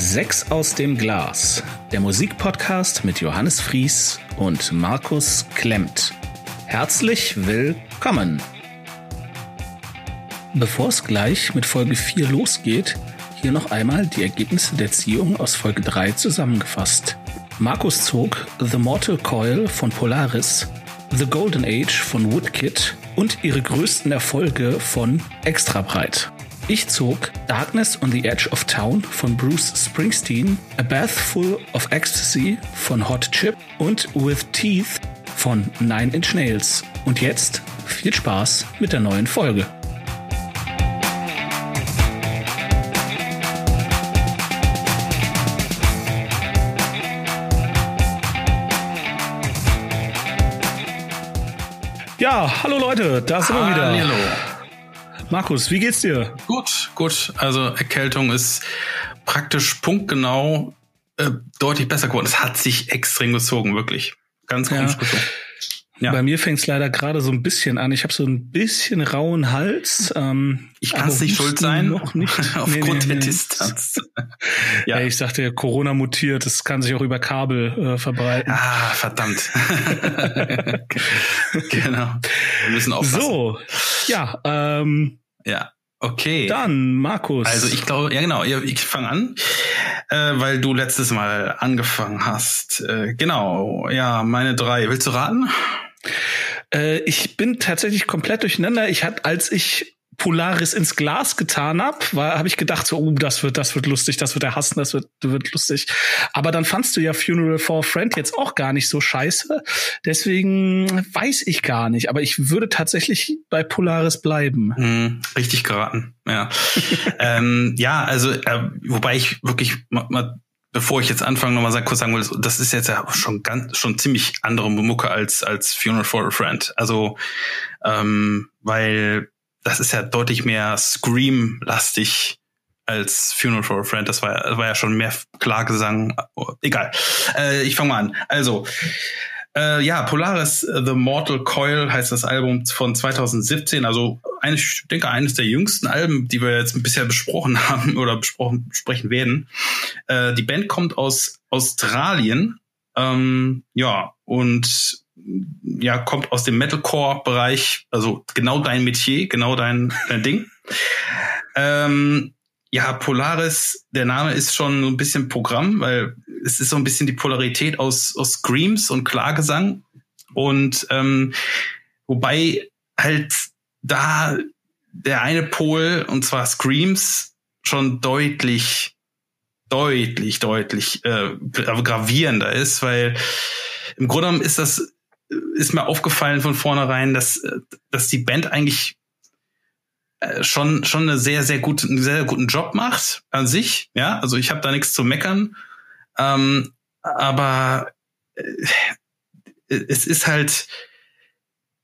Sechs aus dem Glas, der Musikpodcast mit Johannes Fries und Markus Klemmt. Herzlich willkommen! Bevor es gleich mit Folge 4 losgeht, hier noch einmal die Ergebnisse der Ziehung aus Folge 3 zusammengefasst. Markus zog The Mortal Coil von Polaris, The Golden Age von Woodkid und ihre größten Erfolge von Extra Breit. Ich zog Darkness on the Edge of Town von Bruce Springsteen, A Bath Full of Ecstasy von Hot Chip und With Teeth von Nine Inch Nails. Und jetzt viel Spaß mit der neuen Folge. Ja, hallo Leute, da sind wir wieder. Hallo. Markus, wie geht's dir? Gut, gut. Also Erkältung ist praktisch punktgenau äh, deutlich besser geworden. Es hat sich extrem gezogen, wirklich. Ganz komisch Ja. Ja. Bei mir fängt's leider gerade so ein bisschen an. Ich habe so ein bisschen rauen Hals. Ähm, Ich kann es nicht schuld sein, Noch nicht. aufgrund Nee, nee, der nee. Distanz. Ja. ja. ich sagte, Corona mutiert, das kann sich auch über Kabel äh, verbreiten. Ah, verdammt. genau. Wir müssen aufpassen. so, ja, ähm, Ja. Okay. dann Markus. Also ich glaube, ja genau, ich fange an, äh, weil du letztes Mal angefangen hast. Äh, genau, ja, meine drei. Willst du raten? Äh, ich bin tatsächlich komplett durcheinander. Ich hatte, als ich Polaris ins Glas getan hab, war habe ich gedacht so, oh, das wird, das wird lustig, das wird er hassen, das wird, wird lustig. Aber dann fandst du ja Funeral for a Friend jetzt auch gar nicht so scheiße. Deswegen weiß ich gar nicht. Aber ich würde tatsächlich bei Polaris bleiben. Hm, richtig geraten, ja. ähm, ja, also, äh, wobei ich wirklich mal, mal bevor ich jetzt anfange, nochmal kurz sagen will, das ist jetzt ja schon ganz, schon ziemlich andere Mucke als, als Funeral for a Friend. Also, ähm, weil das ist ja deutlich mehr Scream-lastig als Funeral for a Friend. Das war, das war ja schon mehr Klagesang. Oh, egal. Äh, ich fange mal an. Also, äh, ja, Polaris äh, The Mortal Coil heißt das Album von 2017. Also eigentlich, ich denke, eines der jüngsten Alben, die wir jetzt bisher besprochen haben oder besprochen besprechen werden. Äh, die Band kommt aus Australien. Ähm, ja, und ja, kommt aus dem Metalcore-Bereich, also genau dein Metier, genau dein, dein Ding. Ähm, ja, Polaris, der Name ist schon so ein bisschen Programm, weil es ist so ein bisschen die Polarität aus, aus Screams und Klagesang. Und ähm, wobei halt da der eine Pol, und zwar Screams, schon deutlich, deutlich, deutlich äh, gra- gravierender ist, weil im Grunde genommen ist das, ist mir aufgefallen von vornherein, dass, äh, dass die Band eigentlich äh, schon schon eine sehr sehr gute einen sehr, sehr guten Job macht an sich ja. Also ich habe da nichts zu meckern. Ähm, aber äh, es ist halt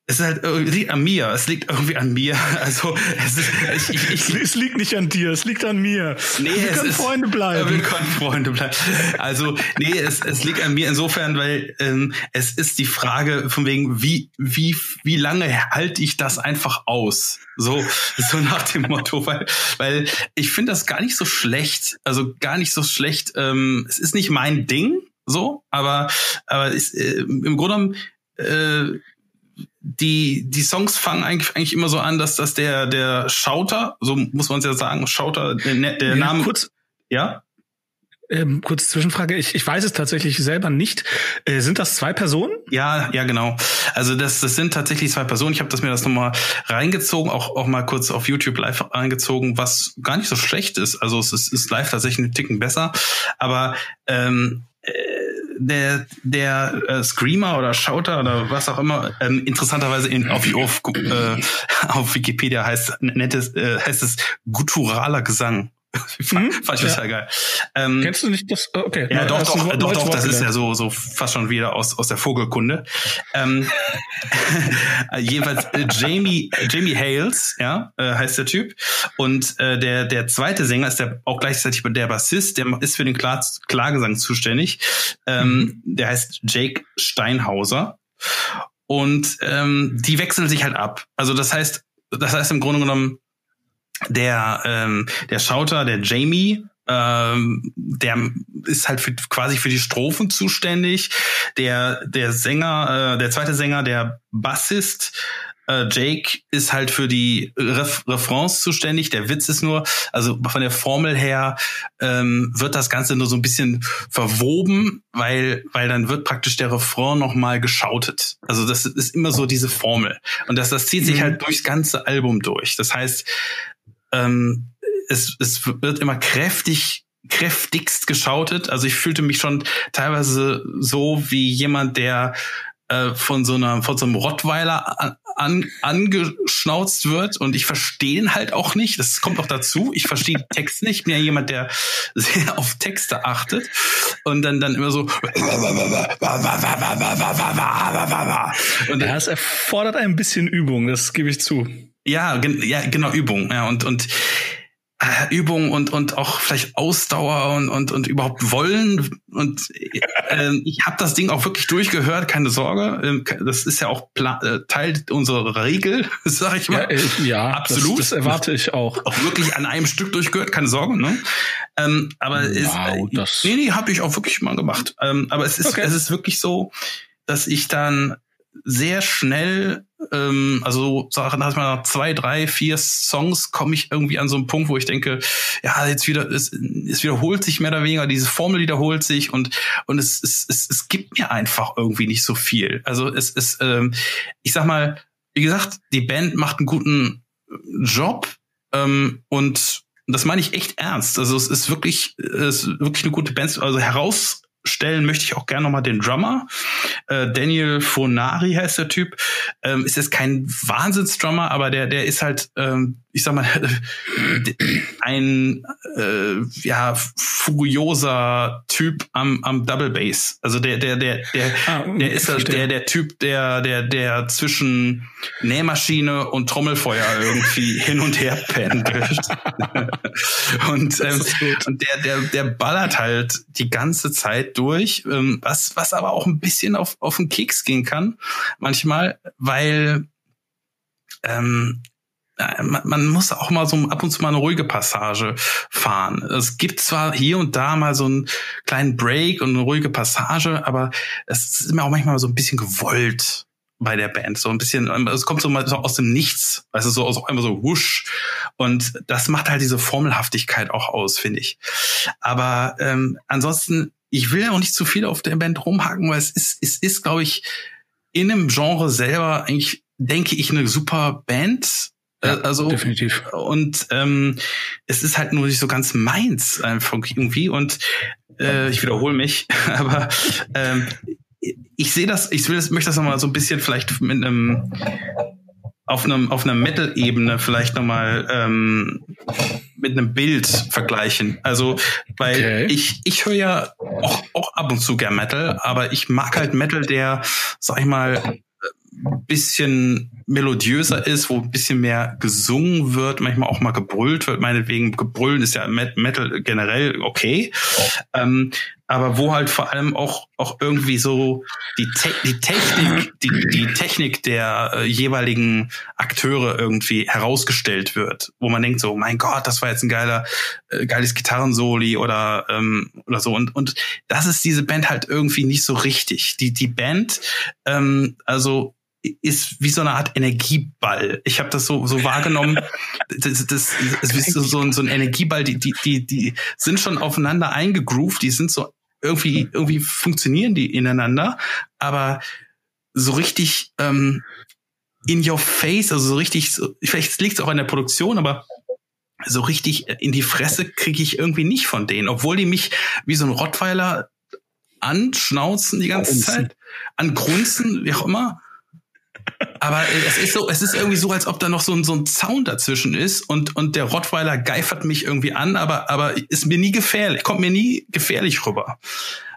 es ist halt irgendwie- liegt an mir es liegt irgendwie an mir also es ist ich, ich, ich, es liegt nicht an dir, es liegt an mir. Nee, wir können ist- Freunde bleiben. wir können Freunde bleiben. Also, nee, es, es liegt an mir insofern, weil ähm, es ist die Frage von wegen, wie, wie, wie lange halte ich das einfach aus? So, so nach dem Motto, weil, weil ich finde das gar nicht so schlecht. Also gar nicht so schlecht. Ähm, es ist nicht mein Ding, so, aber, aber ist, äh, im Grunde genommen, äh, die, die Songs fangen eigentlich, eigentlich immer so an, dass das der, der Schauter, so muss man es ja sagen, Schauter, der, der Ja, Name, kurz, ja? ähm, kurze Zwischenfrage. Ich, ich weiß es tatsächlich selber nicht. Äh, sind das zwei Personen? Ja, ja, genau. Also das, das sind tatsächlich zwei Personen. Ich habe das mir das nochmal reingezogen, auch, auch mal kurz auf YouTube live reingezogen, was gar nicht so schlecht ist. Also es ist, ist live tatsächlich einen Ticken besser. Aber ähm, äh, der, der äh, Screamer oder Shouter oder was auch immer, ähm, interessanterweise in, auf, auf, äh, auf Wikipedia heißt, nennt es, äh, heißt es gutturaler Gesang. Mhm, Fand ich ja. total geil. Ähm, Kennst du nicht das? Okay. ja, doch, doch, doch, doch, das ist ja so, so fast schon wieder aus, aus der Vogelkunde. Ähm, jedenfalls äh, Jamie, Jamie Hales, ja, äh, heißt der Typ. Und äh, der, der zweite Sänger ist der auch gleichzeitig der Bassist, der ist für den Klar Klagesang zuständig. Ähm, Der heißt Jake Steinhauser. Und ähm, die wechseln sich halt ab. Also das heißt, das heißt im Grunde genommen, der, ähm, der Schauter, der Jamie, ähm, der ist halt für, quasi für die Strophen zuständig. Der, der Sänger, äh, der zweite Sänger, der Bassist, äh, Jake ist halt für die Ref Refrains zuständig. Der Witz ist nur, also von der Formel her ähm, wird das Ganze nur so ein bisschen verwoben, weil, weil dann wird praktisch der Refrain nochmal geschautet. Also das ist immer so diese Formel. Und das, das zieht sich mhm. halt durchs ganze Album durch. Das heißt, ähm, es, es wird immer kräftig kräftigst geschautet. Also ich fühlte mich schon teilweise so wie jemand, der äh, von so einer von so einem Rottweiler an, an, angeschnauzt wird und ich verstehe ihn halt auch nicht. Das kommt auch dazu. Ich verstehe Text nicht. Ich bin ja jemand, der sehr auf Texte achtet und dann dann immer so. Und ja, es erfordert ein bisschen Übung. Das gebe ich zu. Ja, gen ja, genau Übung. Ja und und äh, Übung und und auch vielleicht Ausdauer und und und überhaupt wollen und äh, ich habe das Ding auch wirklich durchgehört, keine Sorge. Ähm, das ist ja auch äh, Teil unserer Regel, sag ich mal. Ja, äh, ja absolut. Das, das, erwarte ich auch. Auch wirklich an einem Stück durchgehört, keine Sorge. Ne? Ähm, aber wow, es, das nee, nee, habe ich auch wirklich mal gemacht. Ähm, aber es ist okay. es ist wirklich so, dass ich dann sehr schnell, ähm, also sag nach mal zwei, drei, vier Songs komme ich irgendwie an so einen Punkt, wo ich denke, ja, jetzt wieder, es, es wiederholt sich mehr oder weniger, diese Formel wiederholt sich und und es, es, es, es gibt mir einfach irgendwie nicht so viel. Also es ist, ähm, ich sag mal, wie gesagt, die Band macht einen guten Job ähm, und das meine ich echt ernst. Also es ist wirklich, es ist wirklich eine gute Band, also heraus stellen möchte ich auch gerne nochmal den Drummer. Äh, Daniel Fonari heißt der Typ. Ähm, ist jetzt kein Wahnsinnsdrummer, aber der, der ist halt, ähm, ich sag mal, ein äh, ja furioser Typ am, am Double Bass. Also der, der, der, der, ah, der ist halt der, der Typ, der, der, der zwischen Nähmaschine und Trommelfeuer irgendwie hin und her pendelt. und, ähm, und der, der, der ballert halt die ganze Zeit durch, ähm, was, was aber auch ein bisschen auf, auf den Keks gehen kann, manchmal, weil ähm, man, muss auch mal so ab und zu mal eine ruhige Passage fahren. Es gibt zwar hier und da mal so einen kleinen Break und eine ruhige Passage, aber es ist mir auch manchmal so ein bisschen gewollt bei der Band. So ein bisschen, es kommt so mal so aus dem Nichts, weißt du, so aus einmal so wusch. Und das macht halt diese Formelhaftigkeit auch aus, finde ich. Aber ähm, ansonsten, ich will ja auch nicht zu viel auf der Band rumhaken, weil es ist, es ist, glaube ich, in einem Genre selber eigentlich, denke ich, eine super Band ja, äh, also definitiv. Und ähm, es ist halt nur nicht so ganz meins einfach irgendwie. Und äh, ich wiederhole mich, aber ähm, ich sehe das, ich will das, möchte das nochmal so ein bisschen vielleicht mit einem auf einem auf einer Metal-Ebene vielleicht nochmal ähm, mit einem Bild vergleichen. Also, weil okay. ich ich höre ja auch, auch ab und zu gern Metal, aber ich mag halt Metal, der, sag ich mal, bisschen melodiöser ist, wo ein bisschen mehr gesungen wird, manchmal auch mal gebrüllt wird. Meinetwegen, gebrüllen ist ja Metal generell okay. Ähm, aber wo halt vor allem auch, auch irgendwie so die, Te die Technik, die, die Technik der äh, jeweiligen Akteure irgendwie herausgestellt wird, wo man denkt so, mein Gott, das war jetzt ein geiler, äh, geiles Gitarrensoli oder, ähm, oder so. Und, und das ist diese Band halt irgendwie nicht so richtig. Die, die Band, ähm, also ist wie so eine Art Energieball. Ich habe das so so wahrgenommen. Das, das, das ist so, ein, so ein Energieball. Die die die die sind schon aufeinander eingegroovt. Die sind so irgendwie irgendwie funktionieren die ineinander, aber so richtig ähm, in your face, also so richtig. So, vielleicht liegt es auch an der Produktion, aber so richtig in die Fresse kriege ich irgendwie nicht von denen, obwohl die mich wie so ein Rottweiler anschnauzen die ganze Zeit, angrunzen, wie auch immer. Aber es ist so, es ist irgendwie so, als ob da noch so ein, so ein Zaun dazwischen ist und, und der Rottweiler geifert mich irgendwie an, aber, aber ist mir nie gefährlich, kommt mir nie gefährlich rüber.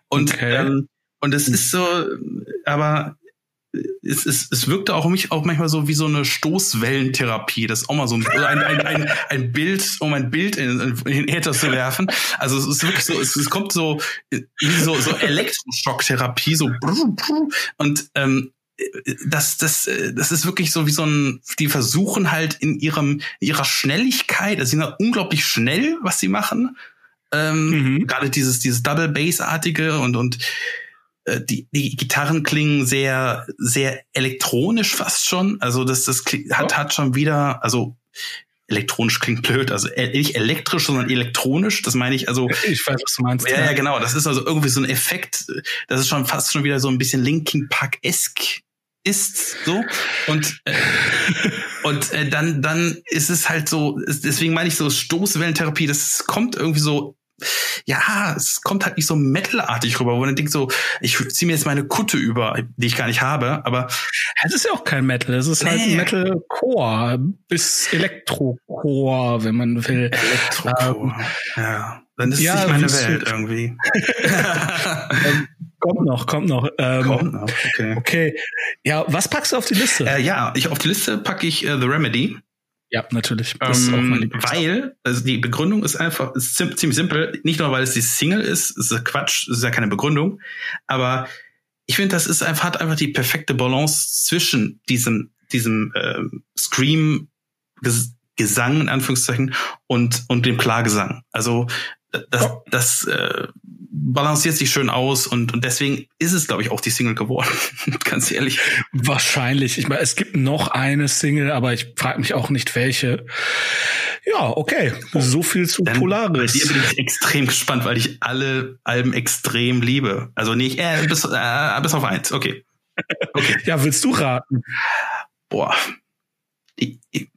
Und, okay. ähm, und es ist so, aber es, es, es wirkte auch mich auch manchmal so wie so eine Stoßwellentherapie. Das ist auch mal so ein, ein, ein, ein, ein Bild, um ein Bild in, in den Äther zu werfen. Also es ist wirklich so, es, es kommt so wie so, so Elektroschocktherapie, so und ähm, das, das, das ist wirklich so wie so ein, die versuchen halt in ihrem, ihrer Schnelligkeit, also sie sind unglaublich schnell, was sie machen, Ähm, mhm. Gerade dieses, dieses Double Bass-artige und, und äh, die, die Gitarren klingen sehr, sehr elektronisch fast schon. Also das, das hat, hat schon wieder, also elektronisch klingt blöd, also nicht elektrisch, sondern elektronisch. Das meine ich also. Ich weiß, was du meinst. Ja, ja, genau. Das ist also irgendwie so ein Effekt. Das ist schon fast schon wieder so ein bisschen Linkin Park esque ist so und äh, und äh, dann dann ist es halt so deswegen meine ich so Stoßwellentherapie das kommt irgendwie so ja, es kommt halt nicht so metalartig rüber, wo man denkt so, ich ziehe mir jetzt meine Kutte über, die ich gar nicht habe, aber es ist ja auch kein Metal, es ist halt nee. Metalcore bis Elektrocore, wenn man will. Elektrocore, ähm, ja. Dann ist ja, es nicht meine Welt irgendwie. Kommt noch, kommt noch. Ähm, kommt noch, okay. Okay. Ja, was packst du auf die Liste? Äh, ja, ich auf die Liste packe ich äh, The Remedy. Ja, natürlich. Ähm, weil, also die Begründung ist einfach ist ziemlich simpel. Nicht nur, weil es die Single ist, ist ja Quatsch, ist ja keine Begründung. Aber ich finde, das ist einfach, hat einfach die perfekte Balance zwischen diesem, diesem äh, Scream Gesang in Anführungszeichen und und dem Klargesang. Also das, das äh, balanciert sich schön aus und, und deswegen ist es, glaube ich, auch die Single geworden. Ganz ehrlich. Wahrscheinlich. Ich meine, es gibt noch eine Single, aber ich frage mich auch nicht welche. Ja, okay. So viel zu Dann Polaris. Bei dir bin ich extrem gespannt, weil ich alle Alben extrem liebe. Also nicht, äh, bis, äh, bis auf eins. Okay. okay. ja, willst du raten? Boah. Ich, ich,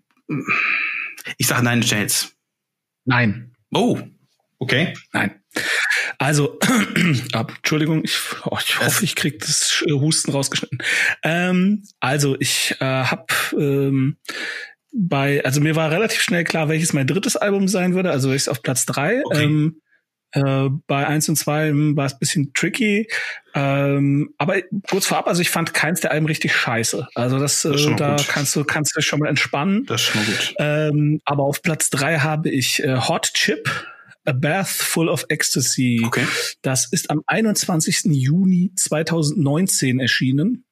ich sag Nine Shades. Nein. Oh, okay. Nein. Also, ah, Entschuldigung, ich, oh, ich hoffe, ich krieg das Husten rausgeschnitten. Ähm, also, ich äh, habe ähm, bei, also mir war relativ schnell klar, welches mein drittes Album sein würde, also welches auf Platz drei. Okay. Ähm, äh, bei eins und zwei war es bisschen tricky. Ähm, aber kurz vorab, also ich fand keins der Alben richtig scheiße. Also das, das äh, da gut. kannst du kannst du schon mal entspannen. Das ist schon mal gut. Ähm, aber auf Platz drei habe ich äh, Hot Chip A Bath Full of Ecstasy. Okay. Das ist am 21. Juni 2019 erschienen.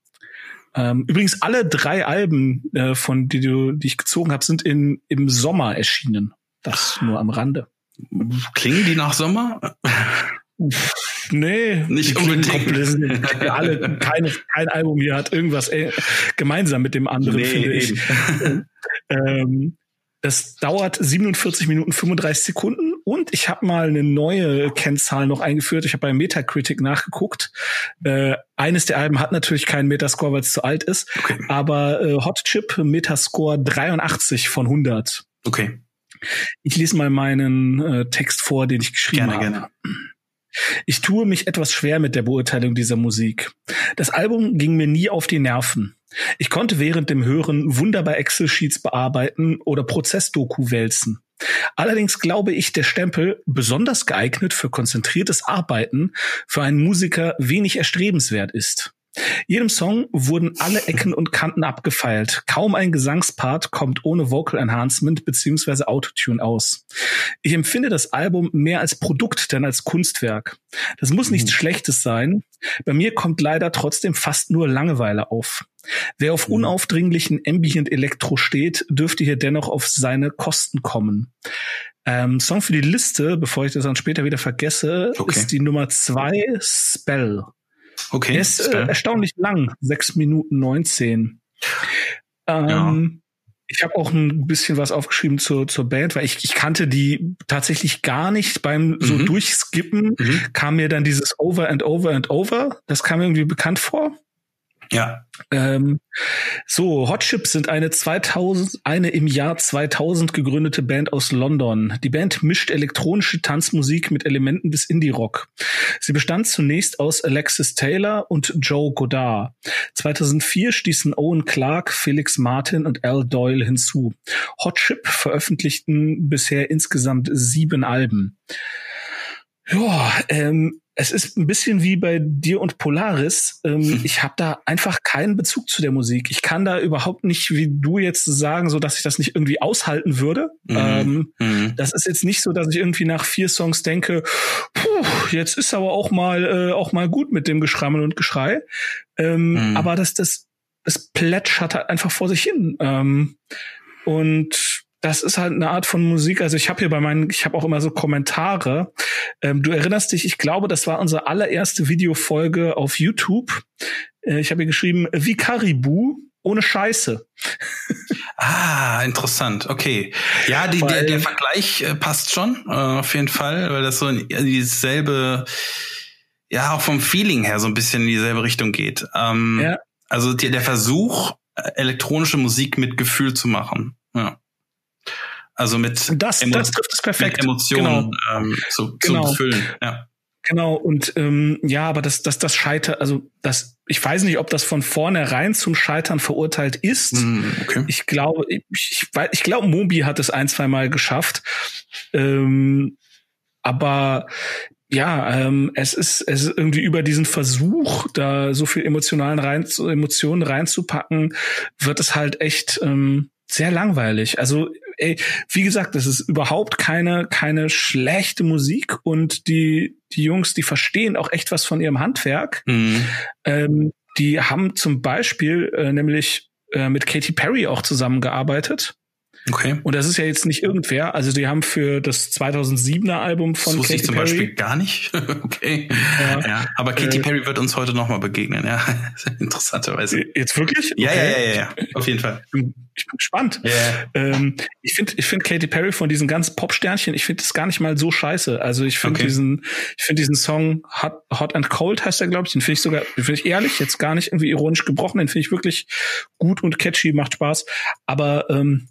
Ähm, übrigens alle drei Alben, äh, von die du, die ich gezogen habe, sind in im Sommer erschienen. Das nur am Rande. Klingen die nach Sommer? Nee, nicht unbedingt. alle, keine, kein Album hier hat irgendwas äh, gemeinsam mit dem anderen, nee, finde ich. ähm, das dauert 47 Minuten 35 Sekunden und ich habe mal eine neue Kennzahl noch eingeführt. Ich habe bei Metacritic nachgeguckt. Äh, eines der Alben hat natürlich keinen Metascore, weil es zu alt ist, okay. aber äh, Hot Chip Metascore 83 von 100. Okay. Ich lese mal meinen äh, Text vor, den ich geschrieben gerne, habe. Gerne. Ich tue mich etwas schwer mit der Beurteilung dieser Musik. Das Album ging mir nie auf die Nerven. Ich konnte während dem Hören wunderbar Excel-Sheets bearbeiten oder Prozessdoku wälzen. Allerdings glaube ich, der Stempel, besonders geeignet für konzentriertes Arbeiten, für einen Musiker wenig erstrebenswert ist. Jedem Song wurden alle Ecken und Kanten abgefeilt. Kaum ein Gesangspart kommt ohne Vocal Enhancement bzw. Autotune aus. Ich empfinde das Album mehr als Produkt denn als Kunstwerk. Das muss nichts mhm. Schlechtes sein. Bei mir kommt leider trotzdem fast nur Langeweile auf. Wer auf mhm. unaufdringlichen Ambient Elektro steht, dürfte hier dennoch auf seine Kosten kommen. Ähm, Song für die Liste, bevor ich das dann später wieder vergesse, okay. ist die Nummer zwei Spell. Okay. Der ist äh, erstaunlich lang, sechs Minuten neunzehn. Ähm, ja. Ich habe auch ein bisschen was aufgeschrieben zur, zur Band, weil ich, ich kannte die tatsächlich gar nicht. Beim so mhm. Durchskippen mhm. kam mir dann dieses Over and Over and Over. Das kam mir irgendwie bekannt vor. Ja. Ähm, so, Hot sind eine 2000, eine im Jahr 2000 gegründete Band aus London. Die Band mischt elektronische Tanzmusik mit Elementen des Indie-Rock. Sie bestand zunächst aus Alexis Taylor und Joe Godard. 2004 stießen Owen Clark, Felix Martin und Al Doyle hinzu. Hot Chip veröffentlichten bisher insgesamt sieben Alben. Ja, ähm, es ist ein bisschen wie bei dir und Polaris. Ähm, hm. Ich habe da einfach keinen Bezug zu der Musik. Ich kann da überhaupt nicht, wie du jetzt sagen, so dass ich das nicht irgendwie aushalten würde. Mhm. Ähm, mhm. Das ist jetzt nicht so, dass ich irgendwie nach vier Songs denke, puh, jetzt ist aber auch mal äh, auch mal gut mit dem Geschrammel und Geschrei. Ähm, mhm. Aber das das das plätschert halt einfach vor sich hin. Ähm, und das ist halt eine Art von Musik. Also ich habe hier bei meinen, ich habe auch immer so Kommentare. Ähm, du erinnerst dich, ich glaube, das war unsere allererste Videofolge auf YouTube. Äh, ich habe hier geschrieben, wie Caribou ohne Scheiße. Ah, interessant. Okay. Ja, die, der, der Vergleich äh, passt schon, äh, auf jeden Fall, weil das so in dieselbe, ja, auch vom Feeling her so ein bisschen in dieselbe Richtung geht. Ähm, ja. Also die, der Versuch, äh, elektronische Musik mit Gefühl zu machen. Ja. Also mit, das, Emo das trifft es perfekt. Mit Emotionen genau. ähm, zu, genau. zu befüllen. Ja. Genau, und ähm, ja, aber das, das, das Scheitert, also das, ich weiß nicht, ob das von vornherein zum Scheitern verurteilt ist. Mm, okay. Ich glaube, ich, ich, ich glaube, Mobi hat es ein, zwei Mal geschafft. Ähm, aber ja, ähm, es ist es ist irgendwie über diesen Versuch, da so viel emotionalen rein, Emotionen reinzupacken, wird es halt echt ähm, sehr langweilig. Also ey, wie gesagt, das ist überhaupt keine keine schlechte Musik und die die Jungs, die verstehen auch echt was von ihrem Handwerk. Mhm. Ähm, die haben zum Beispiel äh, nämlich äh, mit Katy Perry auch zusammengearbeitet. Okay. Und das ist ja jetzt nicht irgendwer. Also die haben für das 2007er Album von das Katy ich zum Perry Beispiel gar nicht. okay. Ja. ja. Aber Katy äh, Perry wird uns heute nochmal begegnen. Ja, interessanterweise. Jetzt wirklich? Ja, okay. ja, ja, ja, ja, auf jeden Fall. Ich bin, ich bin gespannt. Yeah. Ähm, ich finde, ich finde Katy Perry von diesen ganzen Pop-Sternchen, ich finde das gar nicht mal so scheiße. Also ich finde okay. diesen, ich finde diesen Song Hot, Hot and Cold heißt er, glaube ich. Den finde ich sogar, den finde ich ehrlich, jetzt gar nicht irgendwie ironisch gebrochen. Den finde ich wirklich gut und catchy, macht Spaß. Aber ähm,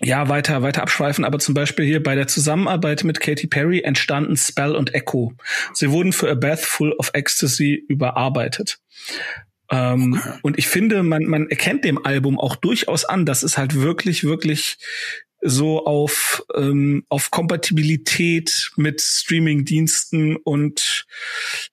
ja, weiter, weiter abschweifen, aber zum Beispiel hier bei der Zusammenarbeit mit Katy Perry entstanden Spell und Echo. Sie wurden für A Bath Full of Ecstasy überarbeitet. Ähm, okay. Und ich finde, man, man erkennt dem Album auch durchaus an, dass es halt wirklich, wirklich so auf, ähm, auf Kompatibilität mit Streaming-Diensten und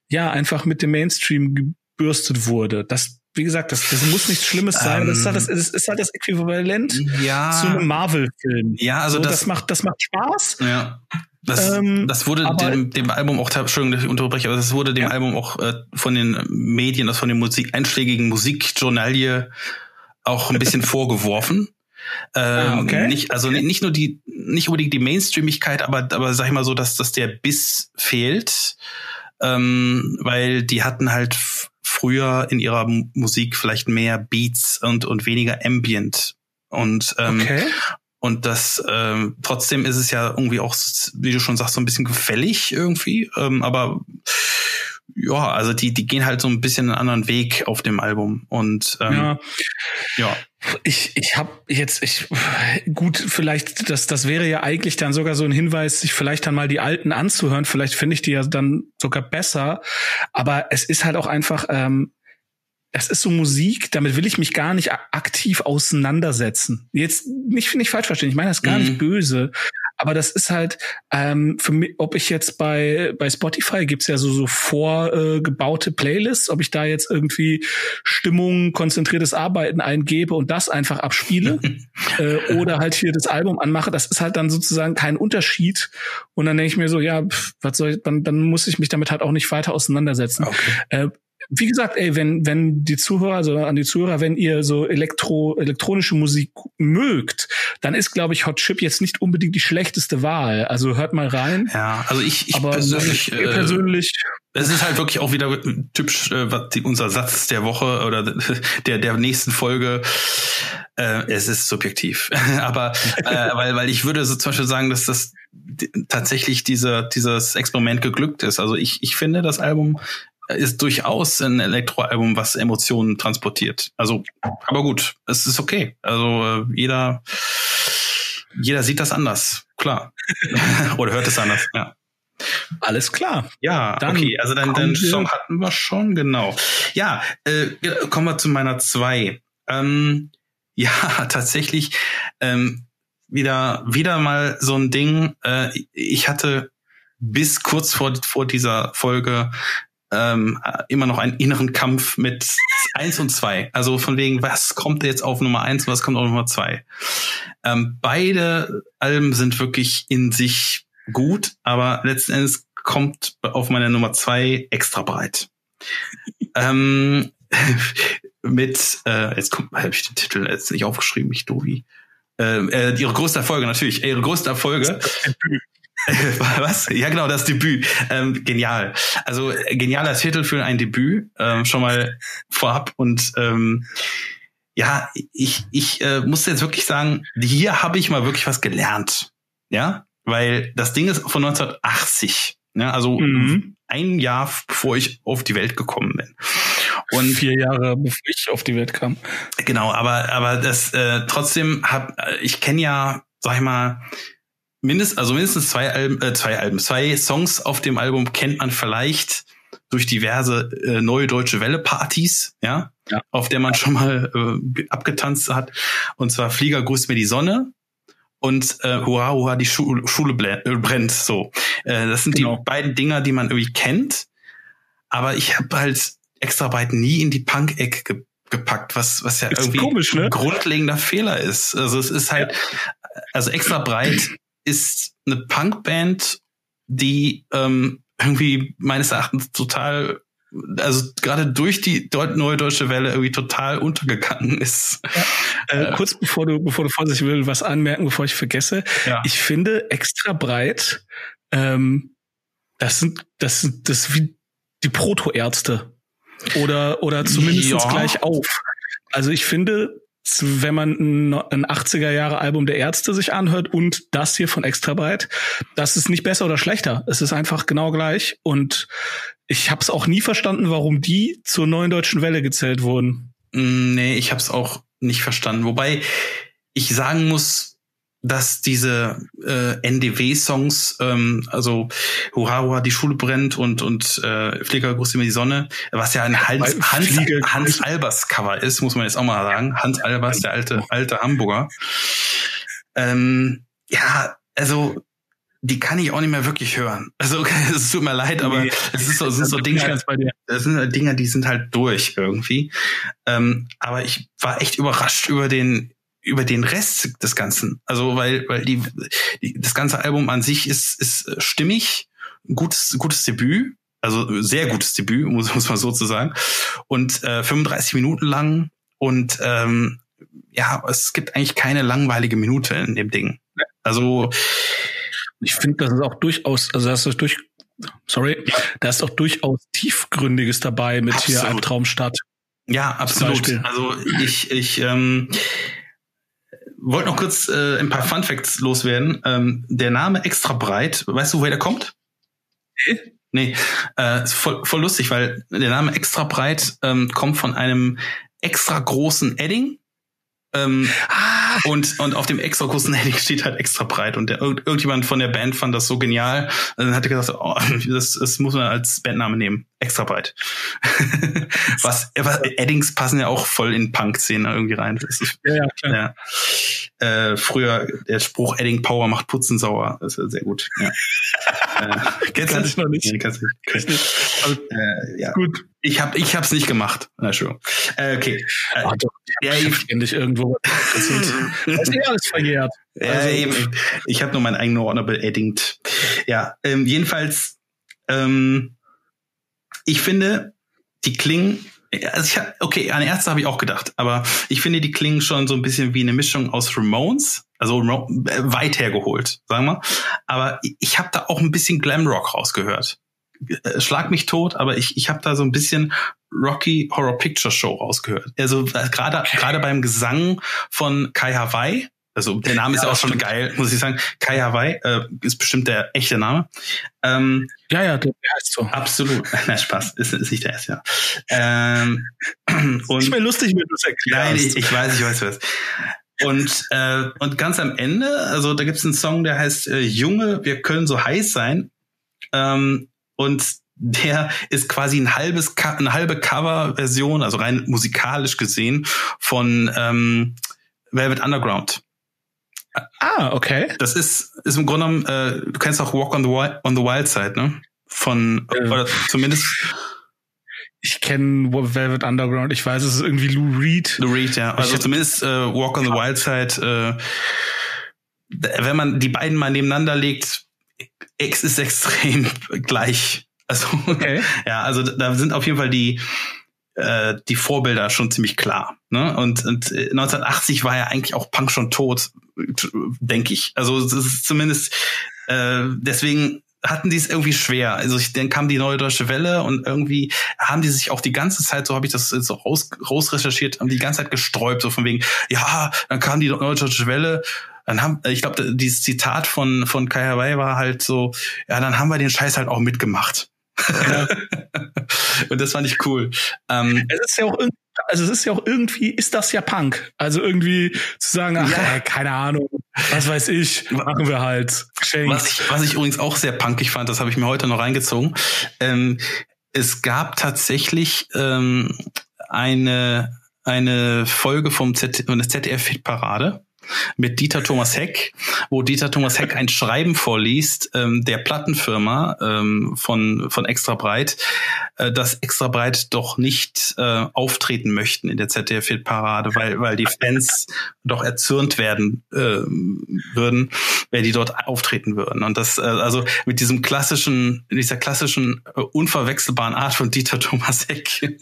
ja, einfach mit dem Mainstream gebürstet wurde. Das wie gesagt, das, das muss nichts Schlimmes sein. Ähm, das, ist halt das, das ist halt das Äquivalent ja, zu einem Marvel-Film. Ja, also so, das, das, macht, das macht Spaß. Ja. Das, ähm, das wurde dem, dem Album auch, Entschuldigung, dass ich unterbreche, aber das wurde dem ja. Album auch äh, von den Medien, also von den Musik, einschlägigen Musikjournalie auch ein bisschen vorgeworfen. Ähm, ah, okay. Nicht, also okay. nicht nur die, nicht unbedingt die Mainstreamigkeit, aber, aber sag ich mal so, dass, dass der Biss fehlt, ähm, weil die hatten halt früher in ihrer Musik vielleicht mehr Beats und, und weniger Ambient. Und, ähm, okay. Und das ähm, trotzdem ist es ja irgendwie auch, wie du schon sagst, so ein bisschen gefällig irgendwie. Ähm, aber ja, also die, die gehen halt so ein bisschen einen anderen Weg auf dem Album. Und ähm, ja. ja. Ich, ich habe jetzt, ich gut, vielleicht, das, das wäre ja eigentlich dann sogar so ein Hinweis, sich vielleicht dann mal die alten anzuhören. Vielleicht finde ich die ja dann sogar besser. Aber es ist halt auch einfach, ähm, das ist so Musik, damit will ich mich gar nicht aktiv auseinandersetzen. Jetzt nicht, nicht falsch verstehen, ich meine das gar mhm. nicht böse, aber das ist halt ähm, für mich, ob ich jetzt bei bei Spotify gibt's ja so so vorgebaute äh, Playlists, ob ich da jetzt irgendwie Stimmung, konzentriertes Arbeiten eingebe und das einfach abspiele äh, oder halt hier das Album anmache, das ist halt dann sozusagen kein Unterschied. Und dann denke ich mir so, ja, pff, was soll ich, dann dann muss ich mich damit halt auch nicht weiter auseinandersetzen. Okay. Äh, wie gesagt, ey, wenn, wenn die Zuhörer, also an die Zuhörer, wenn ihr so Elektro, elektronische Musik mögt, dann ist, glaube ich, Hot Chip jetzt nicht unbedingt die schlechteste Wahl. Also hört mal rein. Ja, also ich, ich Aber persönlich, äh, persönlich es ist halt wirklich auch wieder typisch äh, was die, unser Satz der Woche oder der der nächsten Folge. Äh, es ist subjektiv, aber äh, weil weil ich würde so zum Beispiel sagen, dass das tatsächlich dieser dieses Experiment geglückt ist. Also ich ich finde das Album ist durchaus ein Elektroalbum, was Emotionen transportiert. Also, aber gut, es ist okay. Also äh, jeder, jeder sieht das anders, klar. Oder hört es anders, ja. Alles klar. Ja, dann okay. Also dein, dein Song hatten wir schon, genau. Ja, äh, kommen wir zu meiner zwei. Ähm, ja, tatsächlich ähm, wieder wieder mal so ein Ding. Äh, ich hatte bis kurz vor vor dieser Folge ähm, immer noch einen inneren Kampf mit eins und zwei. Also von wegen, was kommt jetzt auf Nummer eins und was kommt auf Nummer zwei? Ähm, beide Alben sind wirklich in sich gut, aber letzten Endes kommt auf meine Nummer zwei extra breit. ähm, mit, äh, jetzt kommt, habe ich den Titel jetzt nicht aufgeschrieben, ich Dovi. äh, äh, ihre größte Erfolge natürlich, ihre größte Erfolge. Was? Ja, genau, das Debüt. Ähm, genial. Also genialer Titel für ein Debüt, ähm, schon mal vorab. Und ähm, ja, ich, ich äh, muss jetzt wirklich sagen, hier habe ich mal wirklich was gelernt. Ja, weil das Ding ist von 1980. Ja, also mhm. ein Jahr bevor ich auf die Welt gekommen bin. Und vier Jahre bevor ich auf die Welt kam. Genau, aber aber das äh, trotzdem hab ich kenne ja, sag ich mal, mindest also mindestens zwei Alben, äh, zwei Alben, zwei Songs auf dem Album kennt man vielleicht durch diverse äh, neue deutsche Welle Partys, ja, ja, auf der man schon mal äh, abgetanzt hat. Und zwar Flieger grüßt mir die Sonne und äh, Hurra, Hurra, die Schule, Schule äh, brennt. So, äh, das sind genau. die beiden Dinger, die man irgendwie kennt. Aber ich habe halt extra breit nie in die Punk-Ecke ge gepackt, was was ja ist irgendwie komisch, ne? ein grundlegender Fehler ist. Also es ist halt, also extra breit ist eine Punkband, die ähm, irgendwie meines Erachtens total also gerade durch die neue deutsche Welle irgendwie total untergegangen ist. Ja. Äh, kurz bevor du, bevor du vorsichtig will, was anmerken, bevor ich vergesse. Ja. Ich finde extra breit, ähm, das sind, das sind, das wie die Protoärzte. Oder, oder zumindest ja. gleich auf. Also ich finde, wenn man ein, 80er Jahre Album der Ärzte sich anhört und das hier von Extra Breit, das ist nicht besser oder schlechter. Es ist einfach genau gleich und ich habe es auch nie verstanden, warum die zur neuen deutschen Welle gezählt wurden. Mm, nee, ich habe es auch nicht verstanden. Wobei ich sagen muss, dass diese äh, NDW-Songs, ähm, also Hurra, Hurra, die Schule brennt und und äh, Flieger grüßt mir die Sonne, was ja ein Hans, Hans, Hans Albers Cover ist, muss man jetzt auch mal sagen. Hans Albers, der alte alte Hamburger. Ähm, ja, also die kann ich auch nicht mehr wirklich hören. Also es tut mir leid, aber nee, es ist so, es sind so Dinge, das sind halt Dinge, die sind halt durch irgendwie. Ähm, aber ich war echt überrascht über den über den Rest des Ganzen. Also weil, weil die, die das ganze Album an sich ist, ist stimmig, gutes, gutes Debüt, also sehr gutes Debüt, muss, muss man so zu sagen. Und äh, 35 Minuten lang und ähm, ja, es gibt eigentlich keine langweilige Minute in dem Ding. Also ich finde, das ist auch durchaus, also das ist durch, sorry, da ist auch durchaus tiefgründiges dabei mit absolut. hier Albtraumstadt. Ja, absolut. Also ich, ich ähm, wollte noch kurz äh, ein paar Fun Facts loswerden. Ähm, der Name extra breit, weißt du, woher der kommt? Nee. Nee, äh, ist voll, voll lustig, weil der Name extra breit ähm, kommt von einem extra großen Edding, ähm, ah. und, und auf dem extra großen Heading steht halt extra breit. Und der, irgendjemand von der Band fand das so genial. Und dann hat er gesagt, oh, das, das muss man als Bandname nehmen. Extra breit. was, was, Eddings passen ja auch voll in Punk-Szene irgendwie rein. Ja, ja, klar. Ja. Äh, früher der Spruch Edding Power macht Putzen sauer. Das ist sehr gut. Ja. äh, kennst du das noch nicht? Nee, kannst du nicht. nicht. Also, äh, ja. Gut. Ich habe ich hab's nicht gemacht. Na schön. Äh, okay. Äh. Ja, ich ständig irgendwo. Das ist eh alles verjährt. Ja, also, eben. Ich habe nur mein eigenes Honorable Eddinged. Ja, ähm, jedenfalls, ähm, ich finde, die klingen also ich hab, okay, an Ärzte habe ich auch gedacht, aber ich finde, die klingen schon so ein bisschen wie eine Mischung aus Ramones, also äh, weit hergeholt, sagen wir. Aber ich habe da auch ein bisschen Glamrock rausgehört. Äh, schlag mich tot, aber ich, ich habe da so ein bisschen Rocky Horror Picture Show rausgehört. Also äh, gerade gerade beim Gesang von Kai Hawaii, also der Name ist ja auch schon geil, muss ich sagen. Kai Hawaii äh, ist bestimmt der echte Name. Ähm, ja, ja, der heißt so. Absolut. Na, Spaß. Ist, ist nicht der erste, ja. Ähm, und, ist mir lustig, wenn du es erklärst. Nein, ich, ich weiß, ich weiß was. Und, äh, und ganz am Ende, also da gibt es einen Song, der heißt äh, Junge, wir können so heiß sein. Ähm, und der ist quasi ein halbes, eine halbe Coverversion, also rein musikalisch gesehen, von ähm, Velvet Underground. Ah, okay. Das ist, ist im Grunde genommen, äh, du kennst auch Walk on the Wild, on the Wild Side, ne? Von, äh, oder zumindest. Ich kenne Velvet Underground, ich weiß, es ist irgendwie Lou Reed. Lou Reed, ja. Also ich zumindest äh, Walk on the Wild Side, äh, wenn man die beiden mal nebeneinander legt, X ist extrem gleich. Also, okay. ja, also da sind auf jeden Fall die, äh, die Vorbilder schon ziemlich klar. Ne? Und, und 1980 war ja eigentlich auch Punk schon tot, denke ich. Also es ist zumindest äh, deswegen hatten die es irgendwie schwer. Also ich, dann kam die neue deutsche Welle und irgendwie haben die sich auch die ganze Zeit, so habe ich das so raus, raus recherchiert, haben die ganze Zeit gesträubt, so von wegen, ja, dann kam die neue deutsche Welle dann haben, ich glaube, dieses Zitat von, von Kai Hawaii war halt so, ja, dann haben wir den Scheiß halt auch mitgemacht. Ja. und das fand ich cool. Ähm, es ist ja auch irgendwie, also es ist ja auch irgendwie, ist das ja Punk. Also irgendwie zu sagen, ach, ja. ey, keine Ahnung, was weiß ich, machen wir halt. Was ich, was ich übrigens auch sehr punkig fand, das habe ich mir heute noch reingezogen. Ähm, es gab tatsächlich ähm, eine, eine Folge vom Z, von der ZDF Fit Parade mit Dieter Thomas Heck, wo Dieter Thomas Heck ein Schreiben vorliest ähm, der Plattenfirma ähm, von, von Extra Breit, äh, dass Extra Breit doch nicht äh, auftreten möchten in der ZDF-Parade, weil, weil die Fans doch erzürnt werden äh, würden, wenn die dort auftreten würden. Und das, äh, also mit diesem klassischen, dieser klassischen, äh, unverwechselbaren Art von Dieter Thomas Heck.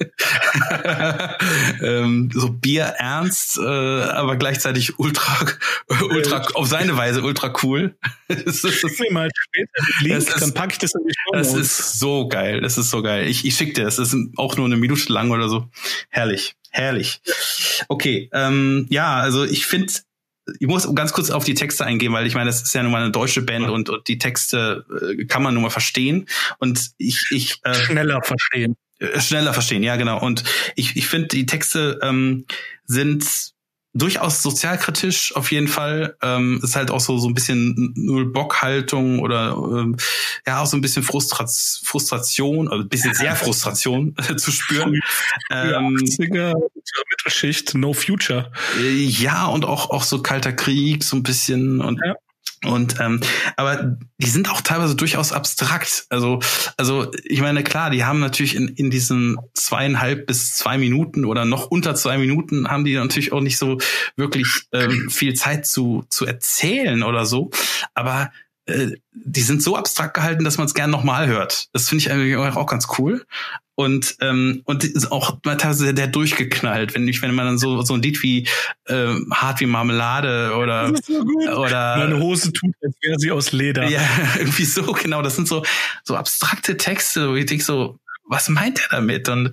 ähm, so Bier ernst, äh, aber gleichzeitig ultra ultra, auf seine Weise ultra cool. das ist, das, mal später Link, ist, dann packe ich das in die Show. Das ist so geil. Das ist so geil. Ich, ich schicke dir das. Das ist auch nur eine Minute lang oder so. Herrlich. Herrlich. Okay. Ähm, ja, also ich finde, ich muss ganz kurz auf die Texte eingehen, weil ich meine, das ist ja nun mal eine deutsche Band und, und die Texte äh, kann man nun mal verstehen. Und ich, ich äh, schneller verstehen. Äh, schneller verstehen, ja genau. Und ich, ich finde, die Texte ähm, sind durchaus sozialkritisch auf jeden Fall. Ähm, ist halt auch so so ein bisschen Null-Bock-Haltung oder ähm, ja auch so ein bisschen Frustra Frustration, also ein bisschen sehr Frustration zu spüren. Ähm, 80er Mittelschicht, No Future. Äh, ja und auch auch so kalter Krieg so ein bisschen und ja. Und ähm, aber die sind auch teilweise durchaus abstrakt. Also also ich meine klar, die haben natürlich in in diesen zweieinhalb bis zwei Minuten oder noch unter zwei Minuten haben die natürlich auch nicht so wirklich ähm, viel Zeit zu zu erzählen oder so. Aber äh, die sind so abstrakt gehalten, dass man es gern nochmal hört. Das finde ich eigentlich auch ganz cool und ähm, und ist auch teilweise der durchgeknallt, wenn ich wenn man dann so so ein Lied wie äh, hart wie Marmelade oder so oder meine Hose tut, als wäre sie aus Leder. Ja, irgendwie so genau. Das sind so so abstrakte Texte, wo ich denke so was meint er damit? Und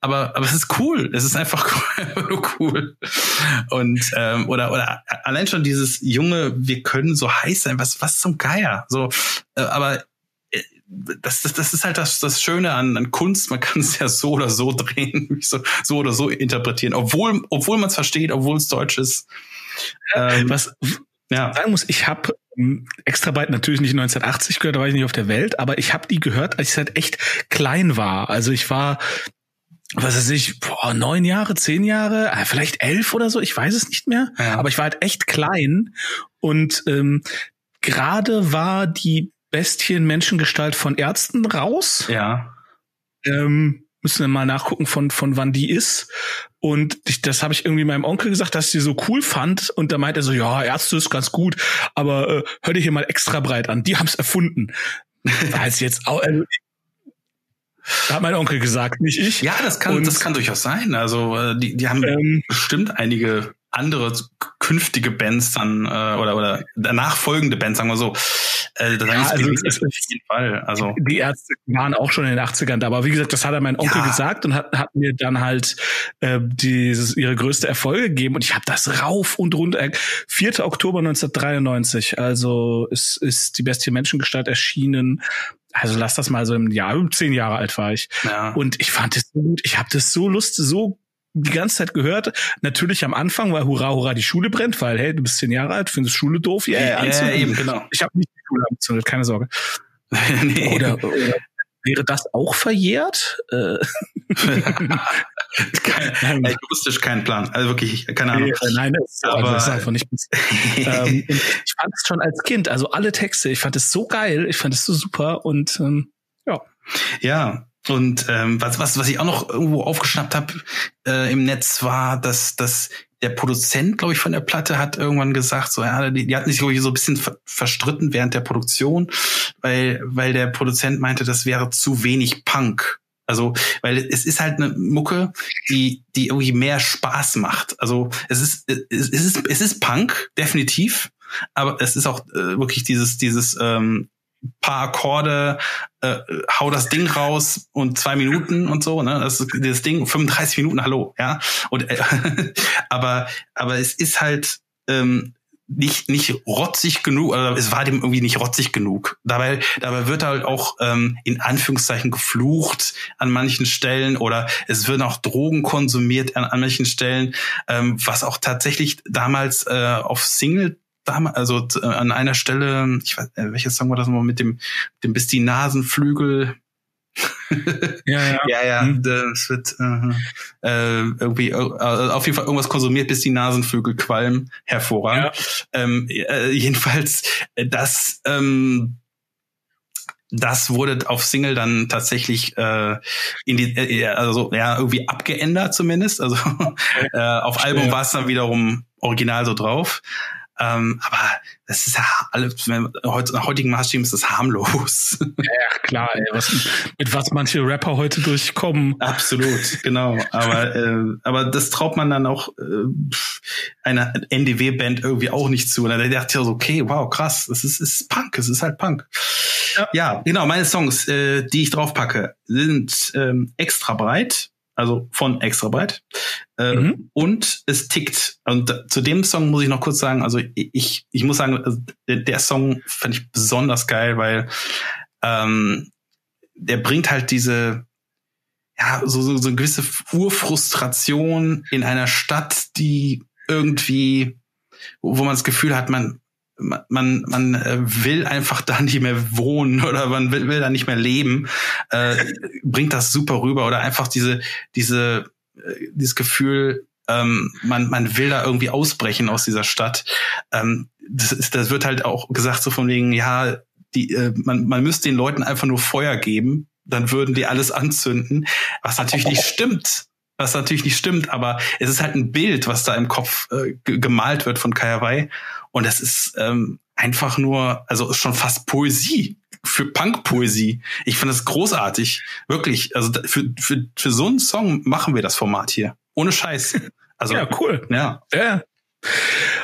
aber aber es ist cool. Es ist einfach cool, cool. Und ähm, oder oder allein schon dieses junge, wir können so heiß sein. Was was zum Geier? So, äh, aber das, das, das ist halt das, das Schöne an, an Kunst. Man kann es ja so oder so drehen, so, so oder so interpretieren, obwohl, obwohl man es versteht, obwohl es Deutsch ist. Ähm, Was ja. sagen muss, ich habe ähm, Extrabyte natürlich nicht 1980 gehört, da war ich nicht auf der Welt, aber ich habe die gehört, als ich halt echt klein war. Also ich war was weiß ich, boah, neun Jahre, zehn Jahre, äh, vielleicht elf oder so, ich weiß es nicht mehr. Ja. Aber ich war halt echt klein und ähm, gerade war die Bestien Menschengestalt von Ärzten raus. Ja. Ähm, müssen wir mal nachgucken, von, von wann die ist. Und ich, das habe ich irgendwie meinem Onkel gesagt, dass ich sie so cool fand. Und da meint er so, ja, Ärzte ist ganz gut, aber äh, hör dir hier mal extra breit an. Die haben's erfunden. War es jetzt auch, also, hat mein Onkel gesagt, nicht ich. Ja, das kann, und, das kann durchaus sein. Also äh, die, die haben ähm, bestimmt einige andere künftige Bands dann äh, oder oder danach folgende Bands, sagen wir so. Äh, das ja, also ist auf jeden Fall. Also die Ärzte waren auch schon in den 80ern da, aber wie gesagt, das hat er mein Onkel ja. gesagt und hat, hat mir dann halt äh, dieses ihre größte Erfolge gegeben und ich habe das rauf und runter. 4. Oktober 1993, also ist ist die Bestie Menschengestalt erschienen also lass das mal so im Jahr, zehn Jahre alt war ich. Ja. Und ich fand es so gut. Ich habe das so lustig, so die ganze Zeit gehört. Natürlich am Anfang, weil hurra, hurra, die Schule brennt, weil, hey, du bist zehn Jahre alt, findest Schule doof? Yeah, ja, ja, eben, genau. Ich habe nicht die Schule angezündet, keine Sorge. nee. oder, oder wäre das auch verjährt? Äh. kein, akustisch kein Plan. Also wirklich, keine Ahnung. Nein, das, aber, also das ist einfach nicht. ähm, ich fand es schon als Kind, also alle Texte, ich fand es so geil, ich fand es so super und ähm, ja. Ja, und ähm, was, was, was ich auch noch irgendwo aufgeschnappt habe äh, im Netz war, dass, dass der Produzent, glaube ich, von der Platte hat irgendwann gesagt, so ja, die, die hatten sich ich, so ein bisschen ver verstritten während der Produktion, weil, weil der Produzent meinte, das wäre zu wenig Punk Also, weil es ist halt eine Mucke, die, die irgendwie mehr Spaß macht. Also, es ist, es ist, es ist Punk, definitiv. Aber es ist auch äh, wirklich dieses, dieses, ähm, paar Akkorde, äh, hau das Ding raus und zwei Minuten und so, ne? Das das Ding, 35 Minuten, hallo, ja. Und äh, aber, aber es ist halt ähm, nicht nicht rotzig genug, oder es war dem irgendwie nicht rotzig genug. Dabei dabei wird halt auch ähm, in Anführungszeichen geflucht an manchen Stellen oder es werden auch Drogen konsumiert an, an manchen Stellen, ähm, was auch tatsächlich damals äh, auf Single damals, also äh, an einer Stelle, ich weiß, äh, welches Song war das nochmal mit dem, dem bis die Nasenflügel ja, ja. ja, ja, hm. das wird uh, äh, irgendwie äh, auf jeden Fall irgendwas konsumiert, bis die Nasenvögel qualmen. Hervorragend. Ja. Ähm, äh, jedenfalls, äh, das ähm, das wurde auf Single dann tatsächlich äh, in die äh, also ja irgendwie abgeändert zumindest. Also äh, auf Album war es dann wiederum original so drauf. Ähm, aber das ist ja alles, heute, nach heutigen Maßstäben ist das harmlos. Ja, klar, ey, was, mit was manche Rapper heute durchkommen. Absolut, genau. Aber, äh, aber das traut man dann auch äh, einer NDW-Band irgendwie auch nicht zu. Und dann dachte ich so, okay, wow, krass, das ist, ist Punk, es ist halt Punk. Ja. ja, genau, meine Songs, äh, die ich draufpacke, sind ähm, extra breit also von extra breit. Äh, mhm. Und es tickt. Und zu dem Song muss ich noch kurz sagen, also ich, ich muss sagen, also der Song fand ich besonders geil, weil ähm, der bringt halt diese, ja, so, so, so eine gewisse Urfrustration in einer Stadt, die irgendwie, wo man das Gefühl hat, man, man, man äh, will einfach da nicht mehr wohnen oder man will, will da nicht mehr leben, äh, bringt das super rüber oder einfach diese, diese, äh, dieses Gefühl, ähm, man, man will da irgendwie ausbrechen aus dieser Stadt. Ähm, das, ist, das wird halt auch gesagt so von wegen, ja, die, äh, man, man müsste den Leuten einfach nur Feuer geben, dann würden die alles anzünden, was natürlich nicht stimmt was natürlich nicht stimmt, aber es ist halt ein Bild, was da im Kopf äh, gemalt wird von Kayawai. Und das ist ähm, einfach nur, also schon fast Poesie für Punk-Poesie. Ich finde das großartig. Wirklich. Also für, für, für so einen Song machen wir das Format hier. Ohne Scheiß. Also, ja, cool. Ja. ja.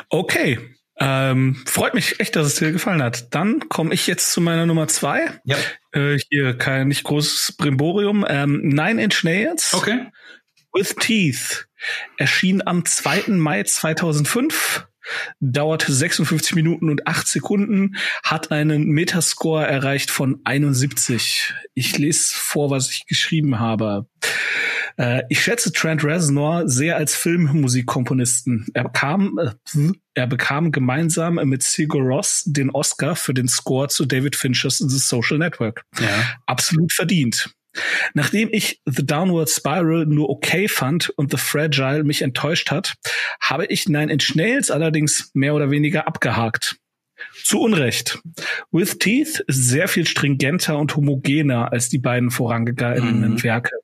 Okay. Ähm, freut mich echt, dass es dir gefallen hat. Dann komme ich jetzt zu meiner Nummer zwei. Ja. Äh, hier kein nicht großes Brimborium. Ähm, Nine Inch Nails. Okay. With Teeth. Erschien am 2. Mai 2005 dauert 56 Minuten und 8 Sekunden, hat einen Metascore erreicht von 71. Ich lese vor, was ich geschrieben habe. Äh, ich schätze Trent Reznor sehr als Filmmusikkomponisten. Er bekam, äh, er bekam gemeinsam mit Sigur Ross den Oscar für den Score zu David Finchers The Social Network. Ja. Absolut verdient. Nachdem ich The Downward Spiral nur okay fand und The Fragile mich enttäuscht hat, habe ich Nine Inch Nails allerdings mehr oder weniger abgehakt. Zu Unrecht. With Teeth ist sehr viel stringenter und homogener als die beiden vorangegangenen mhm. Werke.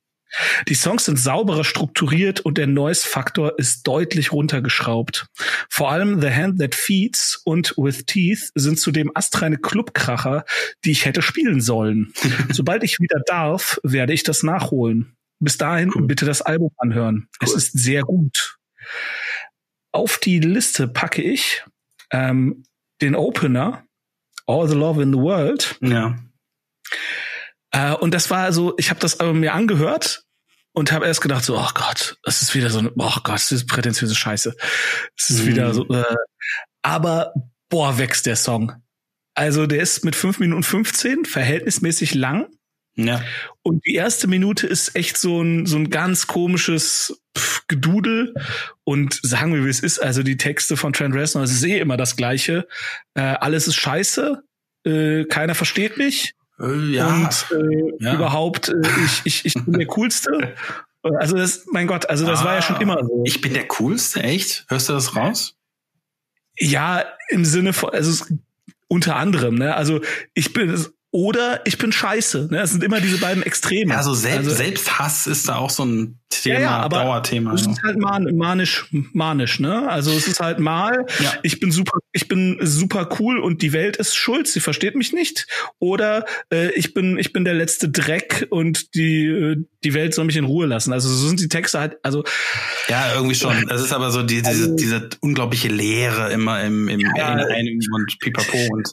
Die Songs sind sauberer strukturiert und der Noise-Faktor ist deutlich runtergeschraubt. Vor allem The Hand That Feeds und With Teeth sind zudem astreine Clubkracher, die ich hätte spielen sollen. Sobald ich wieder darf, werde ich das nachholen. Bis dahin cool. bitte das Album anhören. Cool. Es ist sehr gut. Auf die Liste packe ich ähm, den Opener All the Love in the World. Ja. Äh, und das war so, ich habe das mir angehört und habe erst gedacht so, oh Gott, das ist wieder so eine, oh Gott, das ist prätentiöse Scheiße. Es ist mhm. wieder so, äh, aber boah, wächst der Song. Also der ist mit fünf Minuten 15 verhältnismäßig lang. Ja. Und die erste Minute ist echt so ein, so ein ganz komisches Pff, Gedudel. Und sagen wir, wie es ist. Also die Texte von Trent Reznor, es ist eh immer das Gleiche. Äh, alles ist scheiße. Äh, keiner versteht mich. Äh, ja. Und äh, ja. überhaupt, äh, ich, ich, ich bin der Coolste. Also das, mein Gott, also das ah, war ja schon immer so. Ich bin der Coolste, echt? Hörst du das raus? Ja, im Sinne von, also unter anderem, ne? Also ich bin oder ich bin scheiße. Ne? Das sind immer diese beiden Extreme. Also, Selbst, also Selbsthass ist da auch so ein Thema, ja, ja, Dauerthema. Es ist halt man, manisch, manisch, ne? Also es ist halt mal, ja. ich bin super, ich bin super cool und die Welt ist schuld, sie versteht mich nicht. Oder äh, ich bin, ich bin der letzte Dreck und die, äh, die Welt soll mich in Ruhe lassen. Also so sind die Texte halt, also. Ja, irgendwie schon. Es ist aber so die, diese, also, diese unglaubliche Leere immer im, im ja, in einem und pipapo und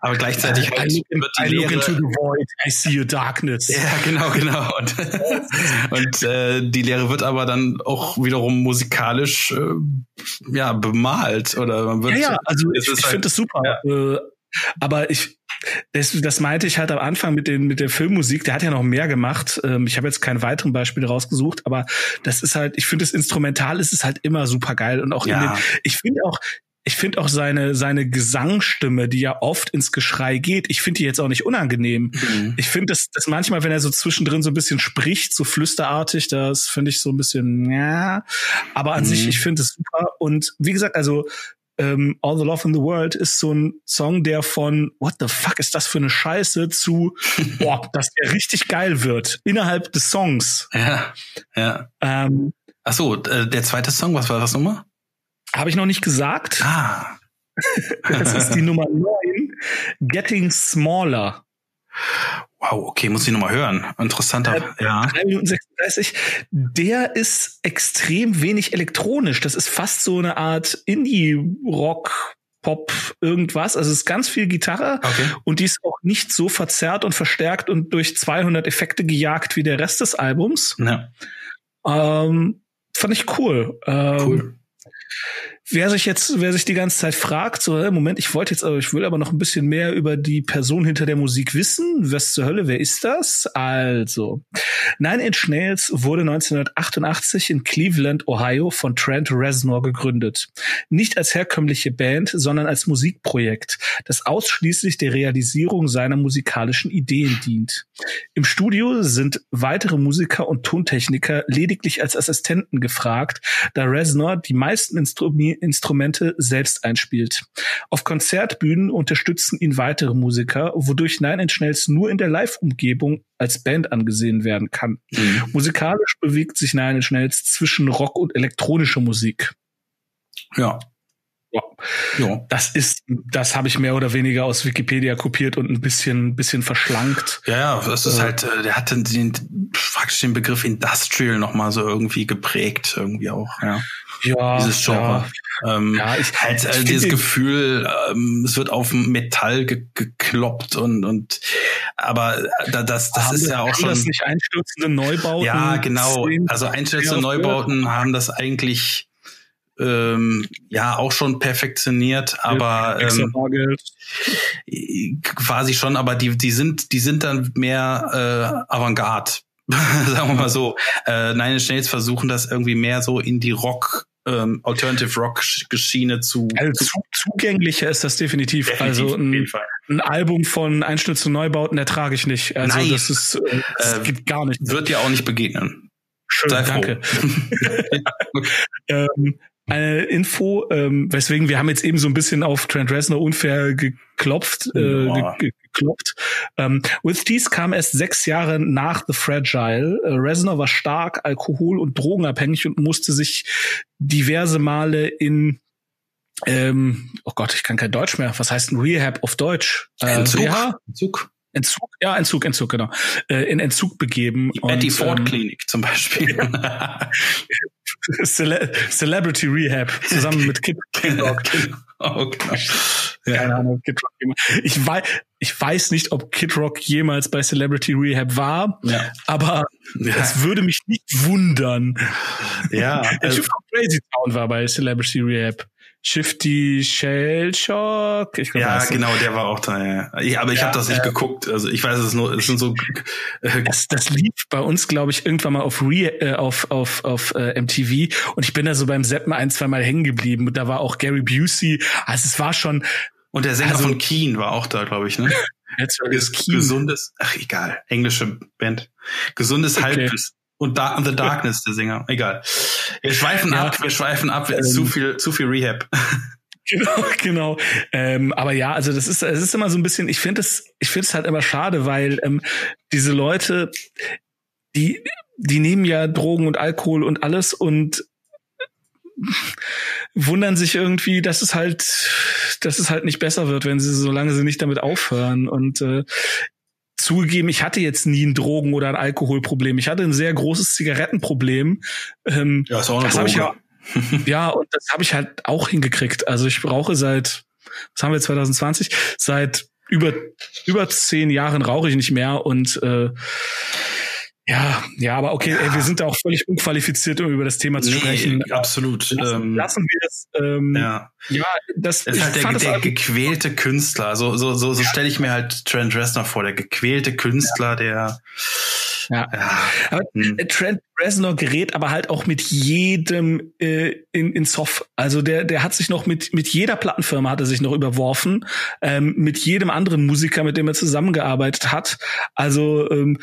aber gleichzeitig halt I look, wird die I look into the void, I see a darkness. Ja, genau, genau. Und, und äh, die Lehre wird aber dann auch wiederum musikalisch äh, ja bemalt oder man wird. Ja, ja also ich, ich halt, finde das super. Ja. Äh, aber ich, das, das meinte ich halt am Anfang mit, den, mit der Filmmusik, der hat ja noch mehr gemacht. Ähm, ich habe jetzt kein weiteren Beispiel rausgesucht, aber das ist halt, ich finde das Instrumental ist es halt immer super geil. Und auch ja. in den, ich finde auch, ich finde auch seine, seine Gesangsstimme, die ja oft ins Geschrei geht, ich finde die jetzt auch nicht unangenehm. Mhm. Ich finde das, das manchmal, wenn er so zwischendrin so ein bisschen spricht, so flüsterartig, das finde ich so ein bisschen, ja. Aber an mhm. sich, ich finde es super. Und wie gesagt, also ähm, All the Love in the World ist so ein Song, der von What the fuck ist das für eine Scheiße zu boah, dass der richtig geil wird innerhalb des Songs. Ja, ja. Ähm, Ach so, äh, der zweite Song, was war das nochmal? Habe ich noch nicht gesagt. Ah. das ist die Nummer 9, Getting Smaller. Wow, okay, muss ich nochmal hören. Interessanter. Äh, ja. 3 Minuten 36. Der ist extrem wenig elektronisch. Das ist fast so eine Art Indie-Rock. Pop, irgendwas. Also es ist ganz viel Gitarre okay. und die ist auch nicht so verzerrt und verstärkt und durch 200 Effekte gejagt wie der Rest des Albums. Ja. Ähm, fand ich cool. Ähm, cool. Wer sich jetzt, wer sich die ganze Zeit fragt, so, Moment, ich wollte jetzt, aber ich will aber noch ein bisschen mehr über die Person hinter der Musik wissen. Was zur Hölle, wer ist das? Also, Nine Inch Nails wurde 1988 in Cleveland, Ohio von Trent Reznor gegründet. Nicht als herkömmliche Band, sondern als Musikprojekt, das ausschließlich der Realisierung seiner musikalischen Ideen dient. Im Studio sind weitere Musiker und Tontechniker lediglich als Assistenten gefragt, da Reznor die meisten Instrumente Instrumente selbst einspielt. Auf Konzertbühnen unterstützen ihn weitere Musiker, wodurch Nine Inch Nails nur in der Live-Umgebung als Band angesehen werden kann. Mhm. Musikalisch bewegt sich Nine Inch Nails zwischen Rock und elektronischer Musik. Ja, ja. ja. Das ist, das habe ich mehr oder weniger aus Wikipedia kopiert und ein bisschen, bisschen verschlankt. Ja, ja, das ist äh, halt, äh, der hat den, den, praktisch den Begriff Industrial nochmal so irgendwie geprägt, irgendwie auch, ja. Ja, dieses Genre. Ja, ähm, ja ich, halt äh, dieses Gefühl, ähm, es wird auf Metall ge gekloppt und und aber da, das das ist ja auch schon das nicht einstürzende Neubauten. Ja, genau. Also einstürzende Neubauten haben das eigentlich ähm, ja auch schon perfektioniert, aber ähm, quasi schon, aber die die sind die sind dann mehr äh, Avantgarde, sagen wir mal so. Äh, Nine Inch Nails versuchen das irgendwie mehr so in die Rock ähm, Alternative Rock Schiene zu, also zu zugänglicher ist das definitiv. definitiv also ein, ein, Album von Einstürzen Neubauten ertrage ich nicht. Also Nein. das ist äh, das äh, gibt gar nicht. Wird dir auch nicht begegnen. Schön, danke. ähm, eine Info, ähm, weswegen wir haben jetzt eben so ein bisschen auf Trent Reznor unfair geklopft, äh, ge geklopft. Ähm, With Tease kam erst sechs Jahre nach The Fragile. Äh, Reznor war stark alkohol- und drogenabhängig und musste sich diverse Male in ähm, oh Gott, ich kann kein Deutsch mehr. Was heißt ein Rehab auf Deutsch? Äh, Entzug. Reha? Entzug. Entzug, ja, Entzug, Entzug, genau. Äh, in Entzug begeben. Die Betty Ford ähm, Klinik zum Beispiel. Cele Celebrity Rehab zusammen mit Kid, Rock. oh, genau. ja. Keine Ahnung, Kid Rock. Ich weiß, ich weiß nicht, ob Kid Rock jemals bei Celebrity Rehab war, ja. aber ja. es würde mich nicht wundern. Ja. Der also, Typ von Crazy Town war bei Celebrity Rehab. Shifty Shell Shock. Ich glaub, ja, genau, der war auch da. Ja. Ich, aber ich ja, habe das nicht äh, geguckt. Also ich weiß es nur. Es sind so. Äh, das, das lief bei uns, glaube ich, irgendwann mal auf Re, äh, auf auf auf äh, MTV und ich bin da so beim Seppen ein, zwei Mal hängen geblieben. Und da war auch Gary Busey. Also es war schon. Und der Sänger also, von Keen war auch da, glaube ich, ne? Jetzt ist Keen. Gesundes, ach egal, englische Band. Gesundes okay. Halbwissen. Und da The Darkness, der Sänger. Egal. Wir schweifen ja. ab, wir schweifen ab. Ähm, zu viel, zu viel Rehab. Genau, genau. Ähm, aber ja, also das ist, es ist immer so ein bisschen, ich finde es, ich finde es halt immer schade, weil ähm, diese Leute, die, die nehmen ja Drogen und Alkohol und alles und wundern sich irgendwie, dass es halt, dass es halt nicht besser wird, wenn sie, solange sie nicht damit aufhören. Und äh, zugegeben, ich hatte jetzt nie ein Drogen- oder ein Alkoholproblem. Ich hatte ein sehr großes Zigarettenproblem. Ähm, ja, ist auch eine das Droge. Ich ja, ja, und das habe ich halt auch hingekriegt. Also ich brauche seit, was haben wir 2020? Seit über über zehn Jahren rauche ich nicht mehr und äh, ja, ja, aber okay, ja. Ey, wir sind da auch völlig unqualifiziert, um über das Thema zu nee, sprechen. Absolut. Lassen, ähm, lassen wir es. Ähm, ja. ja, das, das ist halt der, der gequälte Künstler. So, so, so, so ja. stelle ich mir halt Trent Reznor vor, der gequälte Künstler, ja. der. Ja. ja. Aber hm. Trent Reznor gerät aber halt auch mit jedem äh, in, in Soft. Also der, der hat sich noch mit mit jeder Plattenfirma hat er sich noch überworfen, ähm, mit jedem anderen Musiker, mit dem er zusammengearbeitet hat. Also ähm,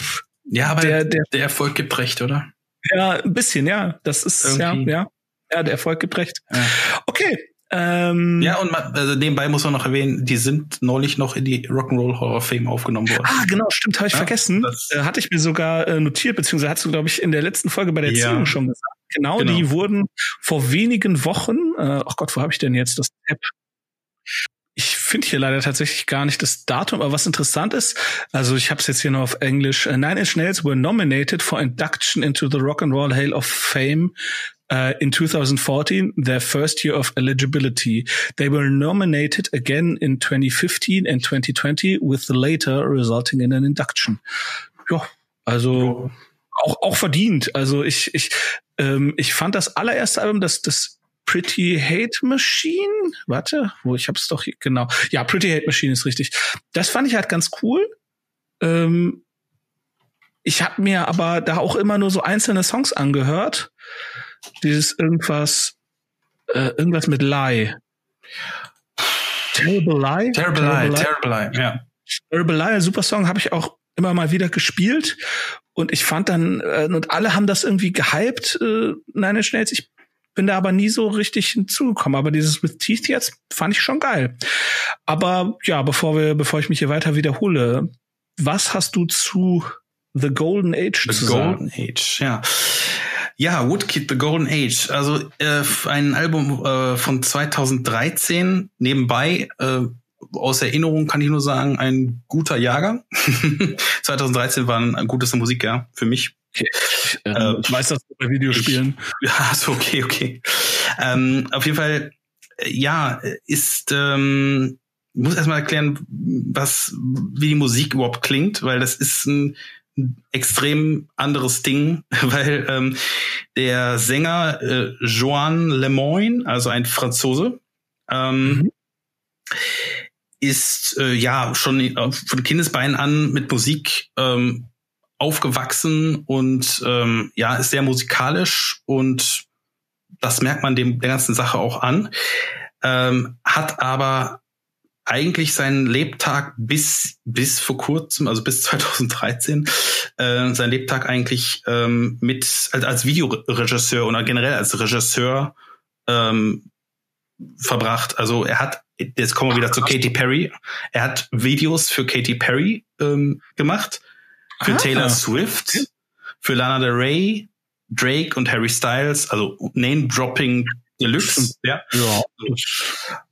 pff, ja, aber der, der, der Erfolg gibt recht, oder? Ja, ein bisschen, ja. Das ist Irgendwie. ja, ja. Ja, der Erfolg gibt recht. Ja. Okay. Ähm, ja, und man, also nebenbei muss man noch erwähnen, die sind neulich noch in die Rock'n'Roll Hall of Fame aufgenommen worden. Ah, genau, stimmt, habe ich ja, vergessen. Äh, hatte ich mir sogar äh, notiert, beziehungsweise hast du, glaube ich, in der letzten Folge bei der ja. schon gesagt. Genau, genau, die wurden vor wenigen Wochen, äh, oh Gott, wo habe ich denn jetzt das App? Ich finde hier leider tatsächlich gar nicht das Datum, aber was interessant ist, also ich habe es jetzt hier nur auf Englisch. Nine Inch Nails were nominated for induction into the Rock and Roll Hall of Fame uh, in 2014, their first year of eligibility. They were nominated again in 2015 and 2020, with the later resulting in an induction. Ja, also auch auch verdient. Also ich ich ähm, ich fand das allererste Album, das das Pretty Hate Machine. Warte, wo ich hab's doch hier, genau. Ja, Pretty Hate Machine ist richtig. Das fand ich halt ganz cool. Ähm, ich habe mir aber da auch immer nur so einzelne Songs angehört. Dieses irgendwas, äh, irgendwas mit Lie. Terrible Lie? Terrible, Lie, Terrible Lie, ja. Terrible Lie, super Song, habe ich auch immer mal wieder gespielt. Und ich fand dann, äh, und alle haben das irgendwie gehypt, äh, Nine Schnells. Ich bin da aber nie so richtig hinzugekommen. Aber dieses With Teeth jetzt fand ich schon geil. Aber ja, bevor wir, bevor ich mich hier weiter wiederhole, was hast du zu The Golden Age The zu Golden sagen? Age, ja. Ja, Woodkid, The Golden Age. Also äh, ein Album äh, von 2013. Nebenbei, äh, aus Erinnerung kann ich nur sagen, ein guter Jahrgang. 2013 war ein, ein gutes Musikjahr für mich. Okay. Ähm, ich weiß das bei Videospielen. Ich, ja, so okay, okay. Ähm, auf jeden Fall, äh, ja, ist ähm, ich muss erstmal erklären, was wie die Musik überhaupt klingt, weil das ist ein extrem anderes Ding, weil ähm, der Sänger äh, Joan Lemoyne, also ein Franzose, ähm, mhm. ist äh, ja schon äh, von Kindesbeinen an mit Musik ähm, aufgewachsen und ähm, ja, ist sehr musikalisch und das merkt man dem der ganzen Sache auch an. Ähm, hat aber eigentlich seinen Lebtag bis bis vor kurzem, also bis 2013, äh, sein Lebtag eigentlich ähm, mit als, als Videoregisseur oder generell als Regisseur ähm, verbracht. Also er hat, jetzt kommen wir wieder zu Katy Perry. Er hat Videos für Katy Perry ähm, gemacht für ah. Taylor Swift, für Lana Del Rey, Drake und Harry Styles, also Name-Dropping Deluxe. Ja. ja.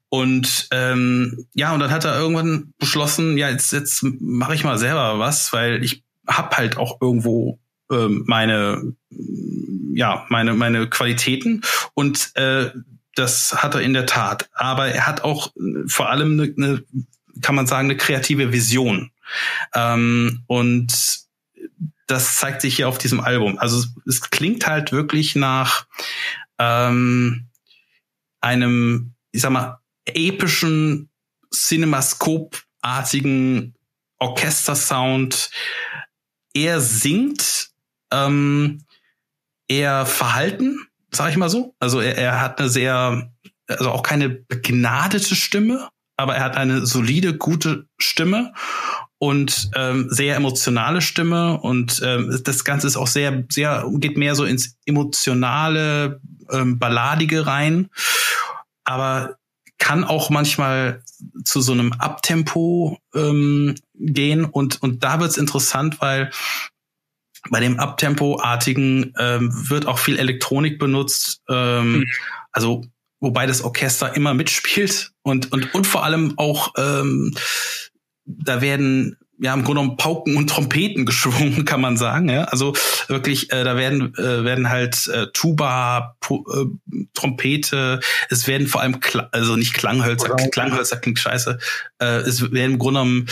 Und ähm, ja, und dann hat er irgendwann beschlossen, ja, jetzt, jetzt mache ich mal selber was, weil ich hab halt auch irgendwo ähm, meine, ja, meine, meine Qualitäten. Und äh, das hat er in der Tat. Aber er hat auch vor allem eine, eine kann man sagen, eine kreative Vision. Ähm, und das zeigt sich hier auf diesem Album. Also es, es klingt halt wirklich nach ähm, einem, ich sag mal, epischen Cinemascope-artigen Orchestersound. Er singt, ähm, er verhalten, sag ich mal so. Also er, er hat eine sehr, also auch keine begnadete Stimme, aber er hat eine solide, gute Stimme und ähm, sehr emotionale Stimme und ähm, das Ganze ist auch sehr, sehr geht mehr so ins emotionale, ähm, balladige rein, aber kann auch manchmal zu so einem Abtempo ähm, gehen und und da wird's interessant, weil bei dem Abtempo-artigen ähm, wird auch viel Elektronik benutzt. Ähm, mhm. Also wobei das Orchester immer mitspielt und und und vor allem auch ähm, da werden ja im Grunde genommen Pauken und Trompeten geschwungen, kann man sagen. Ja? Also wirklich, äh, da werden äh, werden halt äh, Tuba, Pu äh, Trompete, es werden vor allem Kla also nicht Klanghölzer, Klanghölzer klingt scheiße. Äh, es werden im Grunde genommen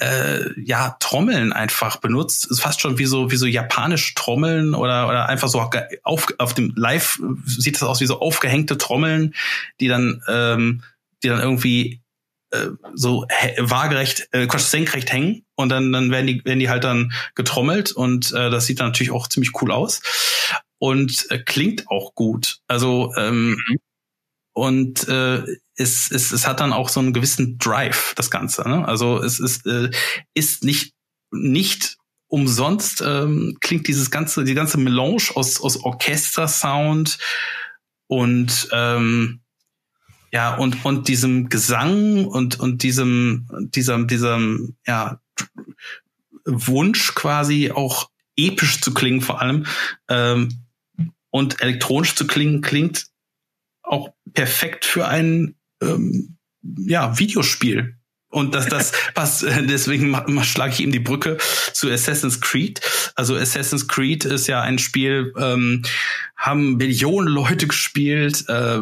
äh, ja Trommeln einfach benutzt. Ist fast schon wie so wie so japanische Trommeln oder oder einfach so auf auf dem Live sieht das aus wie so aufgehängte Trommeln, die dann ähm, die dann irgendwie äh, so waagerecht, äh, senkrecht hängen und dann, dann werden die, werden die halt dann getrommelt und äh, das sieht dann natürlich auch ziemlich cool aus und äh, klingt auch gut. Also ähm, mhm. Und äh, es, es, es hat dann auch so einen gewissen Drive, das Ganze. Ne? Also es ist, äh, ist nicht, nicht umsonst ähm, klingt dieses ganze, die ganze Melange aus, aus Orchestersound und ähm, ja, und, und diesem Gesang und, und diesem, diesem, diesem, ja, Wunsch quasi auch episch zu klingen vor allem ähm, und elektronisch zu klingen, klingt auch perfekt für ein ähm, ja, Videospiel. Und das, das passt, deswegen schlage ich ihm die Brücke zu Assassin's Creed. Also Assassin's Creed ist ja ein Spiel, ähm, haben Millionen Leute gespielt, äh,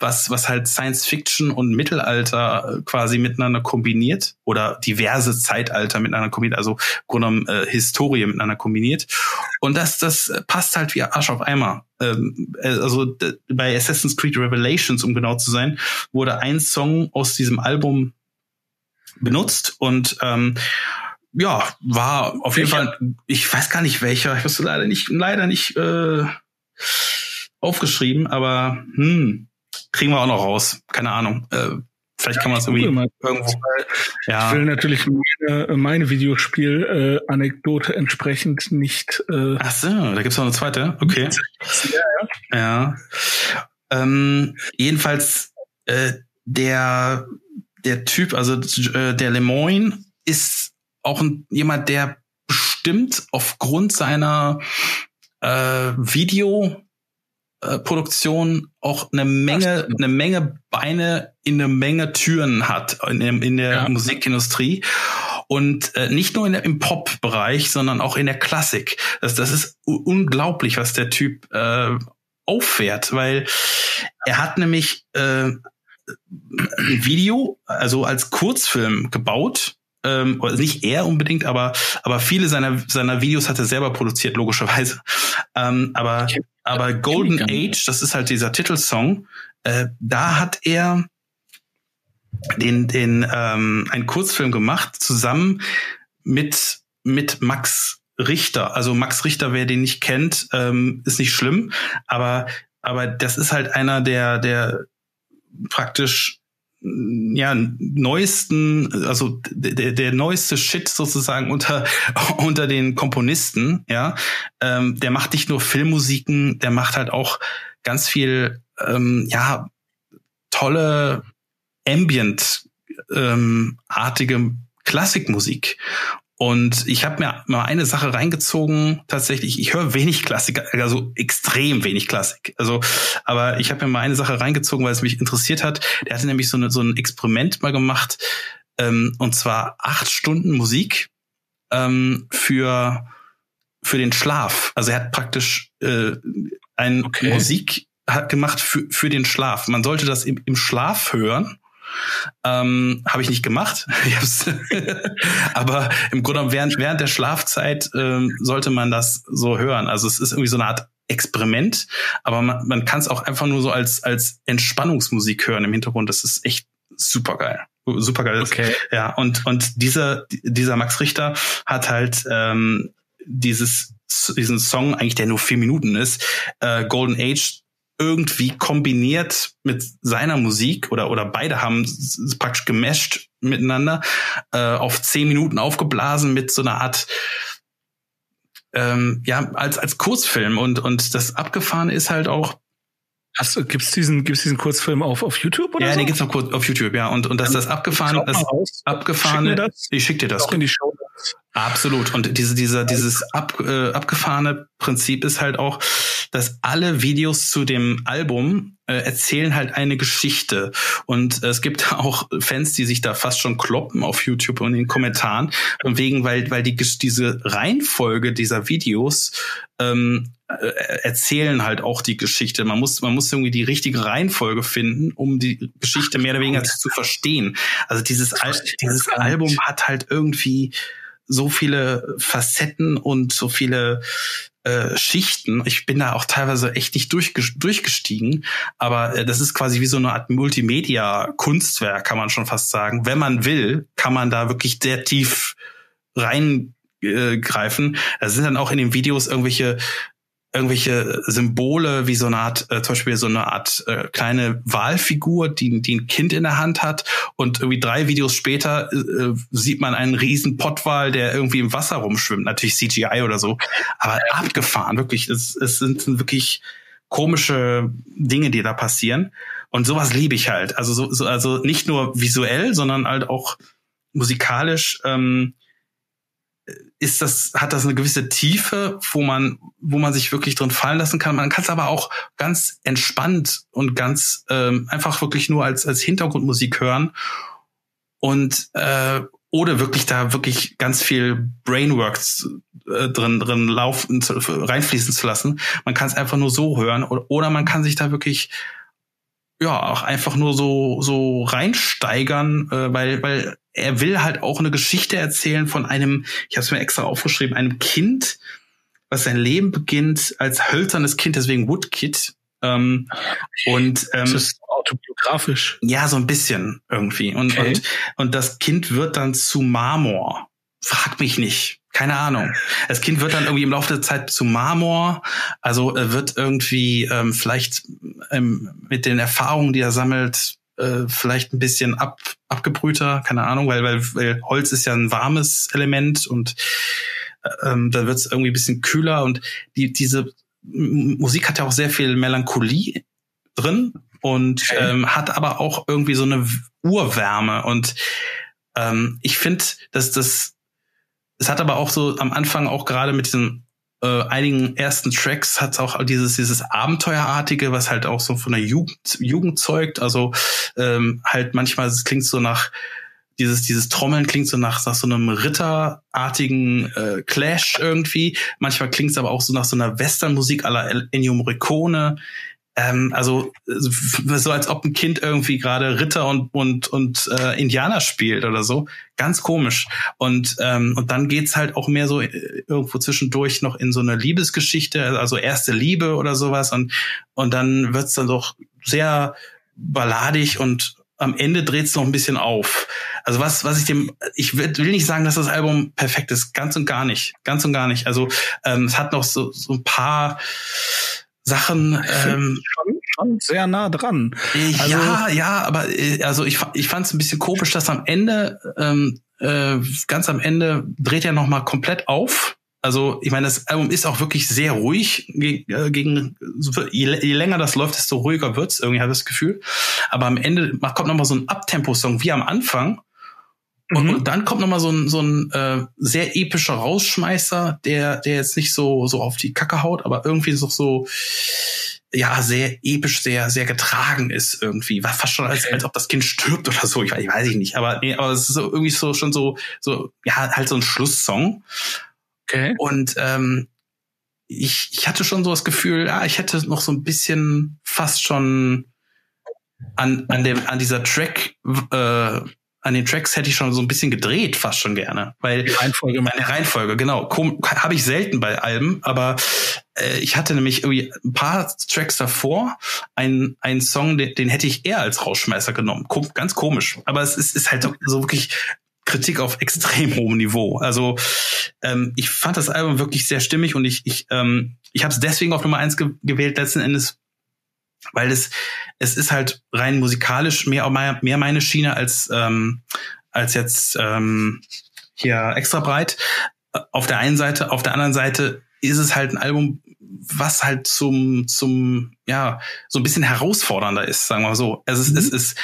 was, was halt Science Fiction und Mittelalter quasi miteinander kombiniert oder diverse Zeitalter miteinander kombiniert, also Grunde äh, Historie miteinander kombiniert. Und das, das passt halt wie Arsch auf Eimer. Ähm, äh, also bei Assassin's Creed Revelations, um genau zu sein, wurde ein Song aus diesem Album benutzt und ähm, ja, war auf jeden Fall, ich weiß gar nicht welcher, ich wusste leider nicht, leider nicht äh, aufgeschrieben, aber hm, kriegen wir auch noch raus. Keine Ahnung. Äh, vielleicht kann man es irgendwie irgendwo. Ja. Ich will natürlich meine, meine Videospiel-Anekdote äh, entsprechend nicht. Äh, Ach so, da gibt's noch eine zweite. Okay. Ja. ja. ja. Ähm, jedenfalls äh, der der Typ, also äh, der Lemoyne, ist auch ein, jemand, der bestimmt aufgrund seiner äh, Videoproduktion auch eine Menge, eine Menge Beine in eine Menge Türen hat in, in der ja. Musikindustrie. Und äh, nicht nur in der, im Pop-Bereich, sondern auch in der Klassik. Das, das ist unglaublich, was der Typ äh, auffährt, weil er hat nämlich äh, ein Video, also als Kurzfilm gebaut. Ähm, nicht er unbedingt, aber aber viele seiner seiner Videos hat er selber produziert logischerweise. Ähm, aber okay. aber Golden Age, das ist halt dieser Titelsong. Äh, da hat er den den ähm, einen Kurzfilm gemacht zusammen mit mit Max Richter. Also Max Richter, wer den nicht kennt, ähm, ist nicht schlimm, aber aber das ist halt einer der der praktisch ja neuesten also der, der neueste Shit sozusagen unter unter den Komponisten ja ähm, der macht nicht nur Filmmusiken der macht halt auch ganz viel ähm, ja tolle ambient ähm, artige Klassikmusik und ich habe mir mal eine Sache reingezogen, tatsächlich, ich höre wenig Klassik, also extrem wenig Klassik. Also, aber ich habe mir mal eine Sache reingezogen, weil es mich interessiert hat. Der hatte nämlich so, eine, so ein Experiment mal gemacht, ähm, und zwar acht Stunden Musik ähm, für, für den Schlaf. Also er hat praktisch äh, ein okay. Musik hat gemacht für, für den Schlaf. Man sollte das im, im Schlaf hören ähm, Habe ich nicht gemacht. Aber im Grunde während, während der Schlafzeit ähm, sollte man das so hören. Also es ist irgendwie so eine Art Experiment, aber man, man kann es auch einfach nur so als, als Entspannungsmusik hören im Hintergrund. Das ist echt super geil. Super geil. Okay. Ja, und, und dieser, dieser Max Richter hat halt ähm, dieses, diesen Song, eigentlich der nur vier Minuten ist, äh, Golden Age irgendwie kombiniert mit seiner Musik oder oder beide haben praktisch gemasht miteinander äh, auf zehn Minuten aufgeblasen mit so einer Art ähm, ja als als Kurzfilm und und das abgefahren ist halt auch Hast du, gibt's diesen, gibt's diesen Kurzfilm auf, auf YouTube oder Ja, so? den gibt's noch kurz auf YouTube, ja. Und, und dass das abgefahren, das abgefahren, schick das. ich schick dir das. Auch in die Show. Absolut. Und diese, dieser, dieses ab, äh, abgefahrene Prinzip ist halt auch, dass alle Videos zu dem Album äh, erzählen halt eine Geschichte. Und äh, es gibt auch Fans, die sich da fast schon kloppen auf YouTube und in den Kommentaren, wegen, weil, weil die diese Reihenfolge dieser Videos ähm, äh, erzählen halt auch die Geschichte. Man muss, man muss irgendwie die richtige Reihenfolge finden, um die Geschichte mehr oder weniger zu verstehen. Also dieses, Al dieses Album hat halt irgendwie so viele Facetten und so viele äh, Schichten. Ich bin da auch teilweise echt nicht durchgestiegen, aber äh, das ist quasi wie so eine Art Multimedia-Kunstwerk, kann man schon fast sagen. Wenn man will, kann man da wirklich sehr tief reingreifen. Da sind dann auch in den Videos irgendwelche irgendwelche Symbole wie so eine Art, äh, zum Beispiel so eine Art äh, kleine Wahlfigur, die, die ein Kind in der Hand hat. Und irgendwie drei Videos später äh, sieht man einen riesen Pottwal, der irgendwie im Wasser rumschwimmt, natürlich CGI oder so, aber abgefahren, wirklich, es, es sind wirklich komische Dinge, die da passieren. Und sowas liebe ich halt, also so, so also nicht nur visuell, sondern halt auch musikalisch ähm, ist das, hat das eine gewisse Tiefe, wo man, wo man sich wirklich drin fallen lassen kann. Man kann es aber auch ganz entspannt und ganz ähm, einfach wirklich nur als, als Hintergrundmusik hören und äh, oder wirklich da wirklich ganz viel Brainworks äh, drin drin laufen zu, reinfließen zu lassen. Man kann es einfach nur so hören oder, oder man kann sich da wirklich ja auch einfach nur so so reinsteigern, äh, weil weil er will halt auch eine Geschichte erzählen von einem, ich habe es mir extra aufgeschrieben, einem Kind, was sein Leben beginnt als hölzernes Kind, deswegen Woodkid. Ähm, und ähm, das ist autobiografisch. Ja, so ein bisschen irgendwie. Und, okay. und, und das Kind wird dann zu Marmor. Frag mich nicht. Keine Ahnung. Das Kind wird dann irgendwie im Laufe der Zeit zu Marmor. Also er wird irgendwie ähm, vielleicht ähm, mit den Erfahrungen, die er sammelt, äh, vielleicht ein bisschen ab, abgebrühter, keine Ahnung, weil, weil, weil Holz ist ja ein warmes Element und äh, ähm, da wird es irgendwie ein bisschen kühler und die, diese Musik hat ja auch sehr viel Melancholie drin und okay. ähm, hat aber auch irgendwie so eine Urwärme und ähm, ich finde, dass das es hat aber auch so am Anfang auch gerade mit diesem äh, einigen ersten Tracks hat es auch dieses dieses Abenteuerartige, was halt auch so von der Jugend, Jugend zeugt. Also ähm, halt manchmal es klingt so nach dieses dieses Trommeln klingt so nach, nach so einem ritterartigen äh, Clash irgendwie. Manchmal klingt es aber auch so nach so einer Westernmusik aller Ennio Morricone. Ähm, also so als ob ein Kind irgendwie gerade Ritter und und und äh, Indianer spielt oder so, ganz komisch. Und ähm, und dann geht's halt auch mehr so äh, irgendwo zwischendurch noch in so eine Liebesgeschichte, also erste Liebe oder sowas und und dann wird's dann doch sehr balladig und am Ende dreht's noch ein bisschen auf. Also was, was ich dem, ich will, will nicht sagen, dass das Album perfekt ist, ganz und gar nicht, ganz und gar nicht. Also ähm, es hat noch so, so ein paar Sachen ähm, schon, schon sehr nah dran. Also, ja, ja, aber äh, also ich, ich fand es ein bisschen komisch, dass am Ende, ähm, äh, ganz am Ende dreht er noch mal komplett auf. Also ich meine, das Album ist auch wirklich sehr ruhig gegen, äh, gegen je, je länger das läuft, desto ruhiger wird's. Irgendwie habe ich das Gefühl. Aber am Ende kommt noch mal so ein Abtempo-Song wie am Anfang und, mhm. und dann kommt noch mal so ein, so ein äh, sehr epischer Rausschmeißer, der, der jetzt nicht so, so auf die Kacke haut, aber irgendwie so, so ja, sehr episch, sehr, sehr getragen ist irgendwie. War fast schon als, als ob das Kind stirbt oder so. Ich weiß, ich weiß nicht. Aber, nee, aber es ist so irgendwie so schon so, so, ja, halt so ein Schlusssong. Okay. Und ähm, ich, ich hatte schon so das Gefühl, ja, ich hätte noch so ein bisschen fast schon an, an dem, an dieser Track, äh, an den Tracks hätte ich schon so ein bisschen gedreht, fast schon gerne. Weil die Reihenfolge, meine Reihenfolge, genau. Habe ich selten bei Alben, aber äh, ich hatte nämlich irgendwie ein paar Tracks davor, einen, einen Song, den, den hätte ich eher als Rausschmeißer genommen. Kom ganz komisch. Aber es ist, ist halt so wirklich Kritik auf extrem hohem Niveau. Also ähm, ich fand das Album wirklich sehr stimmig und ich, ich, ähm, ich habe es deswegen auf Nummer eins ge gewählt, letzten Endes, weil es, es ist halt rein musikalisch mehr, mehr meine Schiene als, ähm, als jetzt ähm, hier extra breit. Auf der einen Seite, auf der anderen Seite ist es halt ein Album, was halt zum, zum, ja, so ein bisschen herausfordernder ist, sagen wir mal so. Also es, mhm. es, es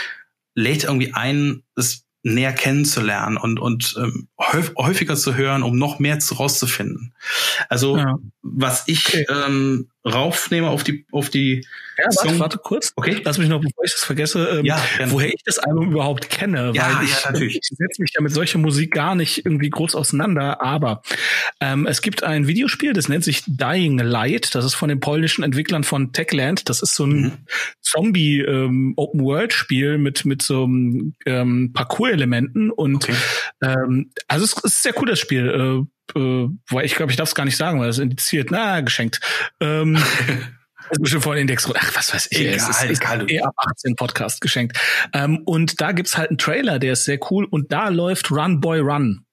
lädt irgendwie ein, es näher kennenzulernen und, und ähm, häufiger zu hören, um noch mehr zu rauszufinden. Also ja. Was ich okay. ähm, raufnehme auf die auf die ja, warte, warte kurz. Okay. Lass mich noch, bevor ich das vergesse, ähm, ja, woher ich das Album überhaupt kenne. Ja, weil ich, ja, natürlich. ich setze mich ja mit solcher Musik gar nicht irgendwie groß auseinander. Aber ähm, es gibt ein Videospiel, das nennt sich Dying Light. Das ist von den polnischen Entwicklern von Techland. Das ist so ein mhm. Zombie ähm, Open World Spiel mit mit so ähm, Parcours-Elementen und okay. ähm, also es ist ein sehr cooles Spiel. Äh, äh, weil ich glaube, ich darf es gar nicht sagen, weil es indiziert. Na, geschenkt. Ähm, ist bestimmt von Index. Ach, was weiß ich. Egal, es ist, ist egal. Eh ab 18 Podcast geschenkt. Ähm, und da gibt's halt einen Trailer, der ist sehr cool. Und da läuft Run Boy Run.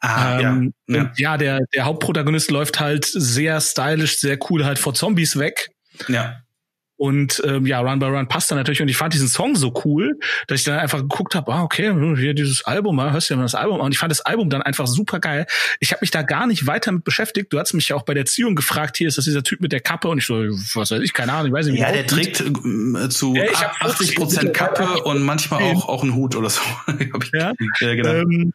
Ah, ähm, ja, ja. ja, der, der Hauptprotagonist läuft halt sehr stylisch, sehr cool halt vor Zombies weg. Ja. Und ähm, ja, Run by Run passt dann natürlich. Und ich fand diesen Song so cool, dass ich dann einfach geguckt habe, ah, okay, hier dieses Album, hörst du ja mal das Album. Und ich fand das Album dann einfach super geil. Ich habe mich da gar nicht weiter mit beschäftigt. Du hast mich ja auch bei der Ziehung gefragt, hier ist das dieser Typ mit der Kappe. Und ich so, was weiß ich, keine Ahnung, ich weiß nicht. Ja, der trägt äh, zu ja, 80 Prozent Kappe und manchmal auch, auch einen Hut oder so. ja, ja genau. Ähm,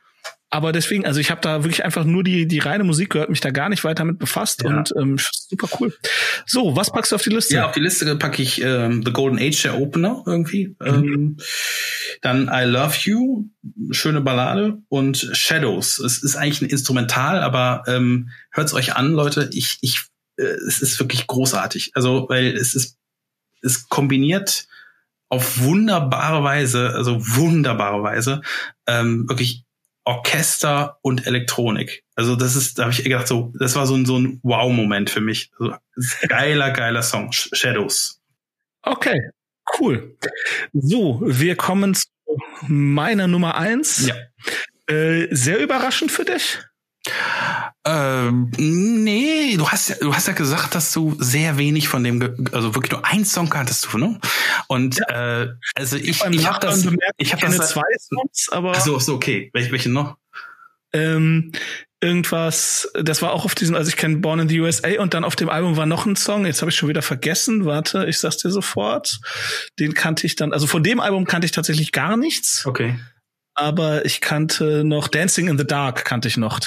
aber deswegen, also ich habe da wirklich einfach nur die, die reine Musik gehört, mich da gar nicht weiter mit befasst ja. und ähm, super cool. So, was packst du auf die Liste? Ja, auf die Liste packe ich ähm, The Golden Age, der Opener irgendwie. Mhm. Ähm, dann I Love You, schöne Ballade und Shadows. Es ist eigentlich ein Instrumental, aber ähm, hört's euch an, Leute. Ich, ich, äh, es ist wirklich großartig. Also, weil es ist, es kombiniert auf wunderbare Weise, also wunderbare Weise, ähm, wirklich Orchester und Elektronik. Also das ist, da habe ich gedacht, so, das war so ein, so ein Wow-Moment für mich. Also, geiler, geiler Song. Shadows. Okay, cool. So, wir kommen zu meiner Nummer eins. Ja. Äh, sehr überraschend für dich? Ähm, nee, du hast ja, du hast ja gesagt, dass du sehr wenig von dem, also wirklich nur ein Song kanntest du, ne? Und ja. äh, also ich, ich, ich habe das, bemerkt, ich habe das zwei Songs, aber ach so, so okay. Welche, welche noch? Ähm, irgendwas, das war auch auf diesem, also ich kenne Born in the USA und dann auf dem Album war noch ein Song, jetzt habe ich schon wieder vergessen, warte, ich sag's dir sofort. Den kannte ich dann, also von dem Album kannte ich tatsächlich gar nichts. Okay. Aber ich kannte noch Dancing in the Dark kannte ich noch.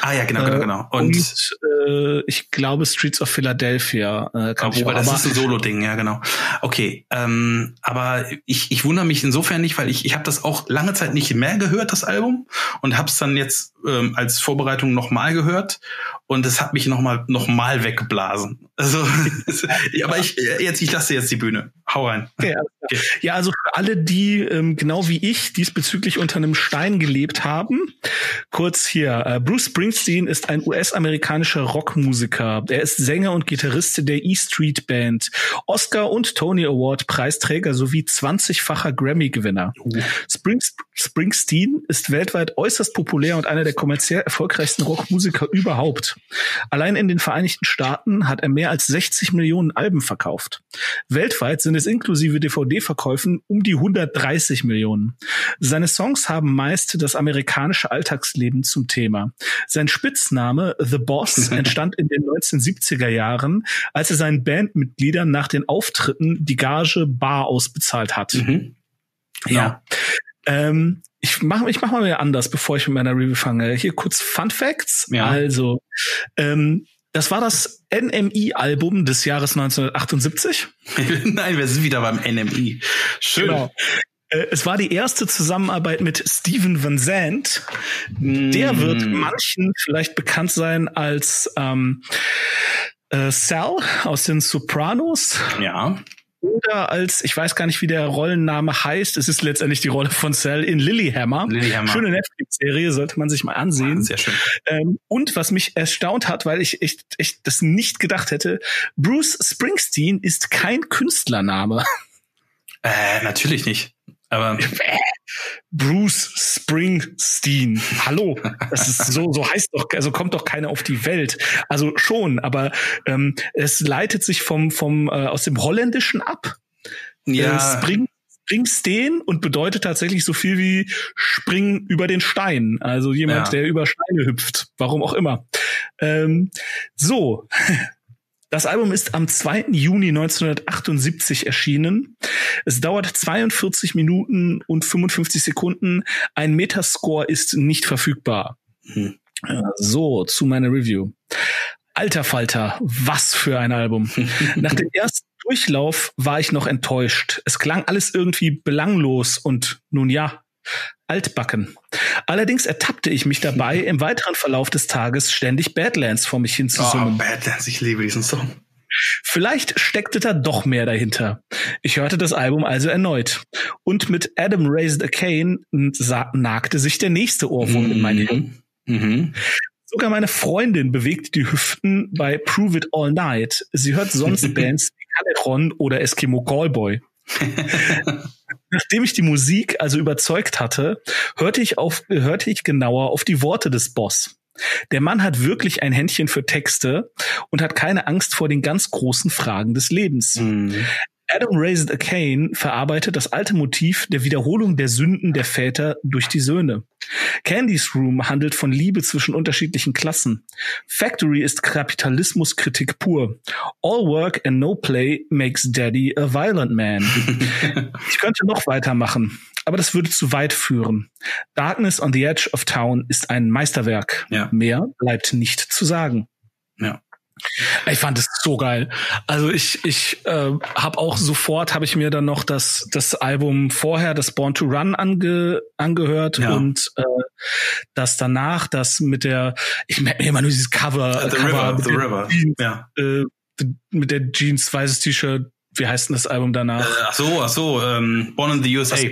Ah ja, genau, genau, genau. Und, und äh, ich glaube Streets of Philadelphia. Äh, kann aber, das ist ein Solo-Ding, ja genau. Okay, ähm, aber ich, ich wundere mich insofern nicht, weil ich, ich habe das auch lange Zeit nicht mehr gehört, das Album, und habe es dann jetzt ähm, als Vorbereitung nochmal gehört und es hat mich nochmal noch mal weggeblasen. Also, aber ich jetzt ich lasse jetzt die Bühne. Hau rein. Okay, okay. Ja, also für alle, die ähm, genau wie ich diesbezüglich unter einem Stein gelebt haben, kurz hier: äh, Bruce Springsteen ist ein US-amerikanischer Rockmusiker. Er ist Sänger und Gitarrist der E Street Band, Oscar und Tony Award Preisträger sowie 20-facher Grammy-Gewinner. Uh. Springsteen ist weltweit äußerst populär und einer der kommerziell erfolgreichsten Rockmusiker überhaupt. Allein in den Vereinigten Staaten hat er mehr als 60 Millionen Alben verkauft. Weltweit sind es inklusive DVD-Verkäufen um die 130 Millionen. Seine Songs haben meist das amerikanische Alltagsleben zum Thema. Sein Spitzname The Boss entstand in den 1970er Jahren, als er seinen Bandmitgliedern nach den Auftritten die Gage bar ausbezahlt hat. Mhm. Ja. Ähm, ich mache ich mach mal wieder anders, bevor ich mit meiner Review fange. Hier kurz Fun Facts. Ja. Also, ähm, das war das NMI-Album des Jahres 1978. Nein, wir sind wieder beim NMI. Schön. Genau. Äh, es war die erste Zusammenarbeit mit Steven Van Zandt. Mm. Der wird manchen vielleicht bekannt sein als ähm, äh, Sal aus den Sopranos. Ja oder als, ich weiß gar nicht, wie der Rollenname heißt, es ist letztendlich die Rolle von Cell in Lilyhammer. Lilyhammer. Schöne Netflix-Serie, sollte man sich mal ansehen. Sehr schön. Ähm, und was mich erstaunt hat, weil ich echt, echt das nicht gedacht hätte, Bruce Springsteen ist kein Künstlername. Äh, natürlich nicht. Aber Bruce Springsteen. Hallo, das ist so so heißt doch, also kommt doch keiner auf die Welt. Also schon, aber ähm, es leitet sich vom vom äh, aus dem Holländischen ab. Ja. Äh, Spring, Springsteen und bedeutet tatsächlich so viel wie springen über den Stein. Also jemand, ja. der über Steine hüpft. Warum auch immer. Ähm, so, Das Album ist am 2. Juni 1978 erschienen. Es dauert 42 Minuten und 55 Sekunden. Ein Metascore ist nicht verfügbar. Hm. So, zu meiner Review. Alter Falter, was für ein Album. Nach dem ersten Durchlauf war ich noch enttäuscht. Es klang alles irgendwie belanglos und nun ja, altbacken. Allerdings ertappte ich mich dabei, im weiteren Verlauf des Tages ständig Badlands vor mich hinzusummen. Oh, Badlands, ich liebe diesen Song. Vielleicht steckte da doch mehr dahinter. Ich hörte das Album also erneut. Und mit Adam Raised a Cane nagte sich der nächste Ohrwurm mhm. in mein Hirn. Mhm. Sogar meine Freundin bewegt die Hüften bei Prove It All Night. Sie hört sonst Bands wie Calderon oder Eskimo Callboy. Nachdem ich die Musik also überzeugt hatte, hörte ich auf, hörte ich genauer auf die Worte des Boss. Der Mann hat wirklich ein Händchen für Texte und hat keine Angst vor den ganz großen Fragen des Lebens. Mhm. Adam Raised a Cane verarbeitet das alte Motiv der Wiederholung der Sünden der Väter durch die Söhne. Candy's Room handelt von Liebe zwischen unterschiedlichen Klassen. Factory ist Kapitalismuskritik pur. All work and no play makes Daddy a violent man. ich könnte noch weitermachen, aber das würde zu weit führen. Darkness on the Edge of Town ist ein Meisterwerk. Ja. Mehr bleibt nicht zu sagen. Ja. Ich fand es so geil. Also ich ich äh, habe auch sofort habe ich mir dann noch das das Album vorher das Born to Run ange, angehört ja. und äh, das danach das mit der ich merke mir immer nur dieses Cover The Cover River, The River. Jeans, ja. Äh, mit der Jeans weißes T-Shirt. Wie heißt denn das Album danach? Äh, ach so, ach so, ähm, Born in the USA. Das,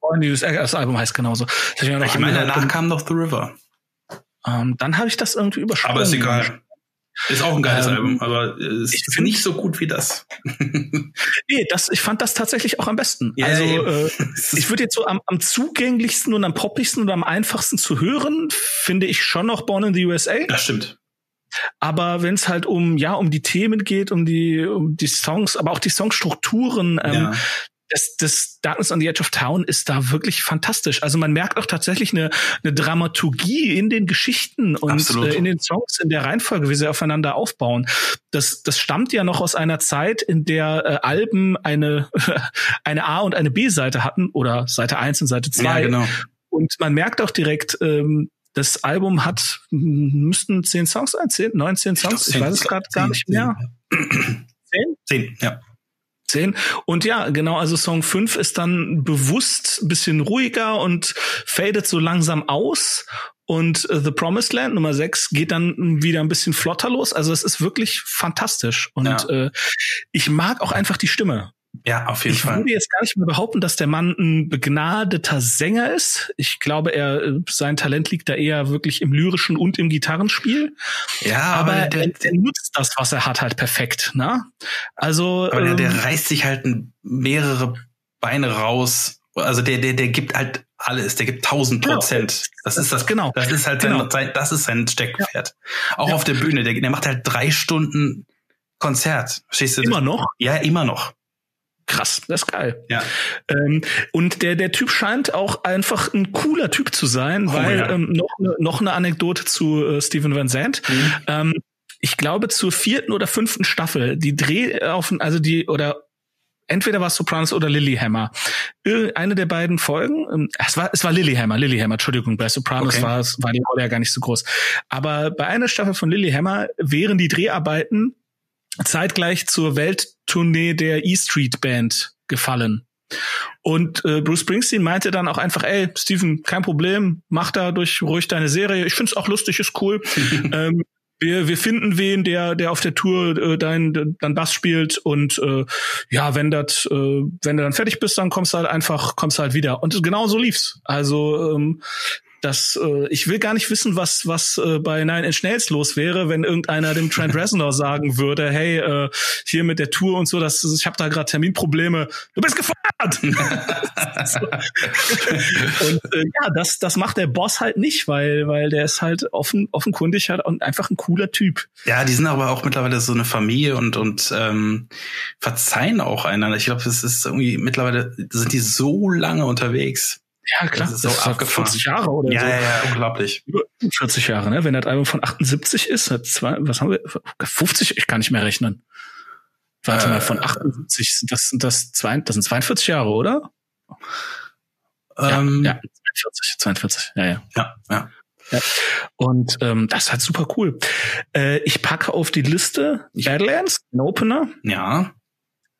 Born in the USA, das Album heißt genauso. Ich, ich meine, danach kam noch The River. Ähm, dann habe ich das irgendwie übersprungen. Aber ist egal. Ist auch ein geiles ähm, Album, aber es ist nicht so gut wie das. nee, das, ich fand das tatsächlich auch am besten. Ja, also äh, ich würde jetzt so am, am zugänglichsten und am poppigsten und am einfachsten zu hören, finde ich schon noch Born in the USA. Das stimmt. Aber wenn es halt um ja um die Themen geht, um die um die Songs, aber auch die Songstrukturen, ähm, ja das, das Darkness on the Edge of Town ist da wirklich fantastisch. Also man merkt auch tatsächlich eine, eine Dramaturgie in den Geschichten und äh, in den Songs, in der Reihenfolge, wie sie aufeinander aufbauen. Das, das stammt ja noch aus einer Zeit, in der äh, Alben eine, eine A- und eine B-Seite hatten oder Seite 1 und Seite 2. Ja, genau. Und man merkt auch direkt, ähm, das Album hat, müssten zehn Songs sein, zehn, neun, zehn Songs, ich, ich weiß es gerade gar nicht mehr. Zehn? Zehn, ja. 10. Und ja, genau, also Song 5 ist dann bewusst bisschen ruhiger und fadet so langsam aus. Und uh, The Promised Land Nummer 6 geht dann wieder ein bisschen flotter los. Also es ist wirklich fantastisch. Und ja. äh, ich mag auch einfach die Stimme. Ja, auf jeden ich Fall. Ich würde jetzt gar nicht mehr behaupten, dass der Mann ein begnadeter Sänger ist. Ich glaube, er sein Talent liegt da eher wirklich im lyrischen und im Gitarrenspiel. Ja, aber, aber der, der, nutzt das, was er hat, halt perfekt. Ne? Also, aber der, der ähm, reißt sich halt mehrere Beine raus. Also der, der, der gibt halt alles. Der gibt tausend genau. Prozent. Das ist das genau. Das ist halt genau. sein, das ist sein Steckpferd. Ja. Auch ja. auf der Bühne. Der, der macht halt drei Stunden Konzert. Verstehst du? Immer noch? Ja, immer noch krass, das ist geil. Ja. Ähm, und der, der Typ scheint auch einfach ein cooler Typ zu sein, oh, weil ja. ähm, noch, ne, noch eine Anekdote zu äh, Steven Van Zandt. Mhm. Ähm, ich glaube zur vierten oder fünften Staffel, die Dreh auf, also die, oder entweder war es Sopranos oder Lilyhammer. Eine der beiden Folgen, ähm, es war, es war Lilyhammer, Lilyhammer, Entschuldigung, bei Sopranos okay. war, es, war die Rolle ja gar nicht so groß. Aber bei einer Staffel von Lilyhammer wären die Dreharbeiten zeitgleich zur Welttournee der E Street Band gefallen. Und äh, Bruce Springsteen meinte dann auch einfach, ey, Steven, kein Problem, mach da durch ruhig deine Serie. Ich find's auch lustig, ist cool. ähm, wir, wir finden wen, der, der auf der Tour äh, dein, dein Bass spielt und äh, ja, wenn das, äh, wenn du dann fertig bist, dann kommst du halt einfach, kommst halt wieder. Und genau so lief's. Also ähm, das, äh, ich will gar nicht wissen, was was äh, bei Nine Inch Nails los wäre, wenn irgendeiner dem Trent Reznor sagen würde, hey, äh, hier mit der Tour und so, das, ich habe da gerade Terminprobleme, du bist gefeuert. und äh, ja, das das macht der Boss halt nicht, weil weil der ist halt offen offenkundig halt und einfach ein cooler Typ. Ja, die sind aber auch mittlerweile so eine Familie und und ähm, verzeihen auch einander. Ich glaube, es ist irgendwie mittlerweile sind die so lange unterwegs Ja, klar. Das ist so das abgefahren. 40 Jahre oder ja, so. Ja, ja, unglaublich. 40 Jahre, ne? Wenn das Album von 78 ist, hat zwei, was haben wir? 50? Ich kann nicht mehr rechnen. Warte äh, mal, von 78 sind das, sind das, zwei, das sind 42 Jahre, oder? Ähm, ja, ja, 42, 42, ja, ja. Ja, ja. Ja. Und ähm, das ist halt super cool. Äh, ich packe auf die Liste Badlands, ein Opener. Ja.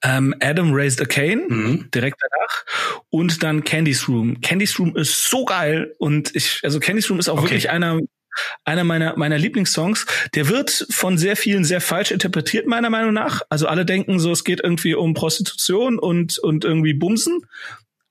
Ähm, Adam Raised a Cane, Mhm. direkt danach. Und dann Candy's Room. Candy's Room ist so geil. Und ich, also Candy's Room ist auch Okay. wirklich einer, einer meiner, meiner Lieblingssongs. Der wird von sehr vielen sehr falsch interpretiert, meiner Meinung nach. Also alle denken so, es geht irgendwie um Prostitution und, und irgendwie Bumsen.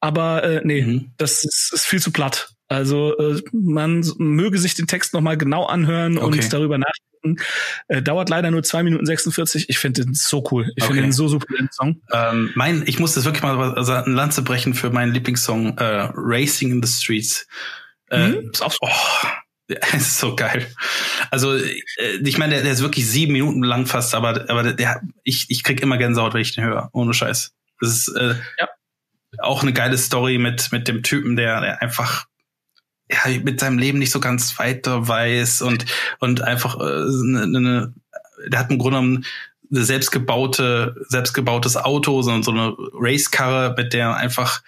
Aber äh, nee, Mhm. das ist, ist viel zu platt. Also äh, man möge sich den Text nochmal genau anhören Okay. und darüber nachdenken. Äh, dauert leider nur zwei Minuten 46. Ich finde den so cool. Ich finde Okay. den so super, den Song. Ähm, mein, ich muss das wirklich mal also eine Lanze brechen für meinen Lieblingssong äh, Racing in the Streets. Äh, Mhm. ist auch, oh, es ist so geil. Also äh, ich meine, der, der ist wirklich sieben Minuten lang fast, aber aber der, ich ich krieg immer Gänsehaut, wenn ich den höre, ohne Scheiß. Das ist äh, Ja. auch eine geile Story mit mit dem Typen, der, der einfach ja, mit seinem Leben nicht so ganz weiter weiß und und einfach äh, eine, eine, der hat im Grunde genommen eine selbstgebaute, selbstgebautes Auto, so, so eine Racekarre, mit der er einfach,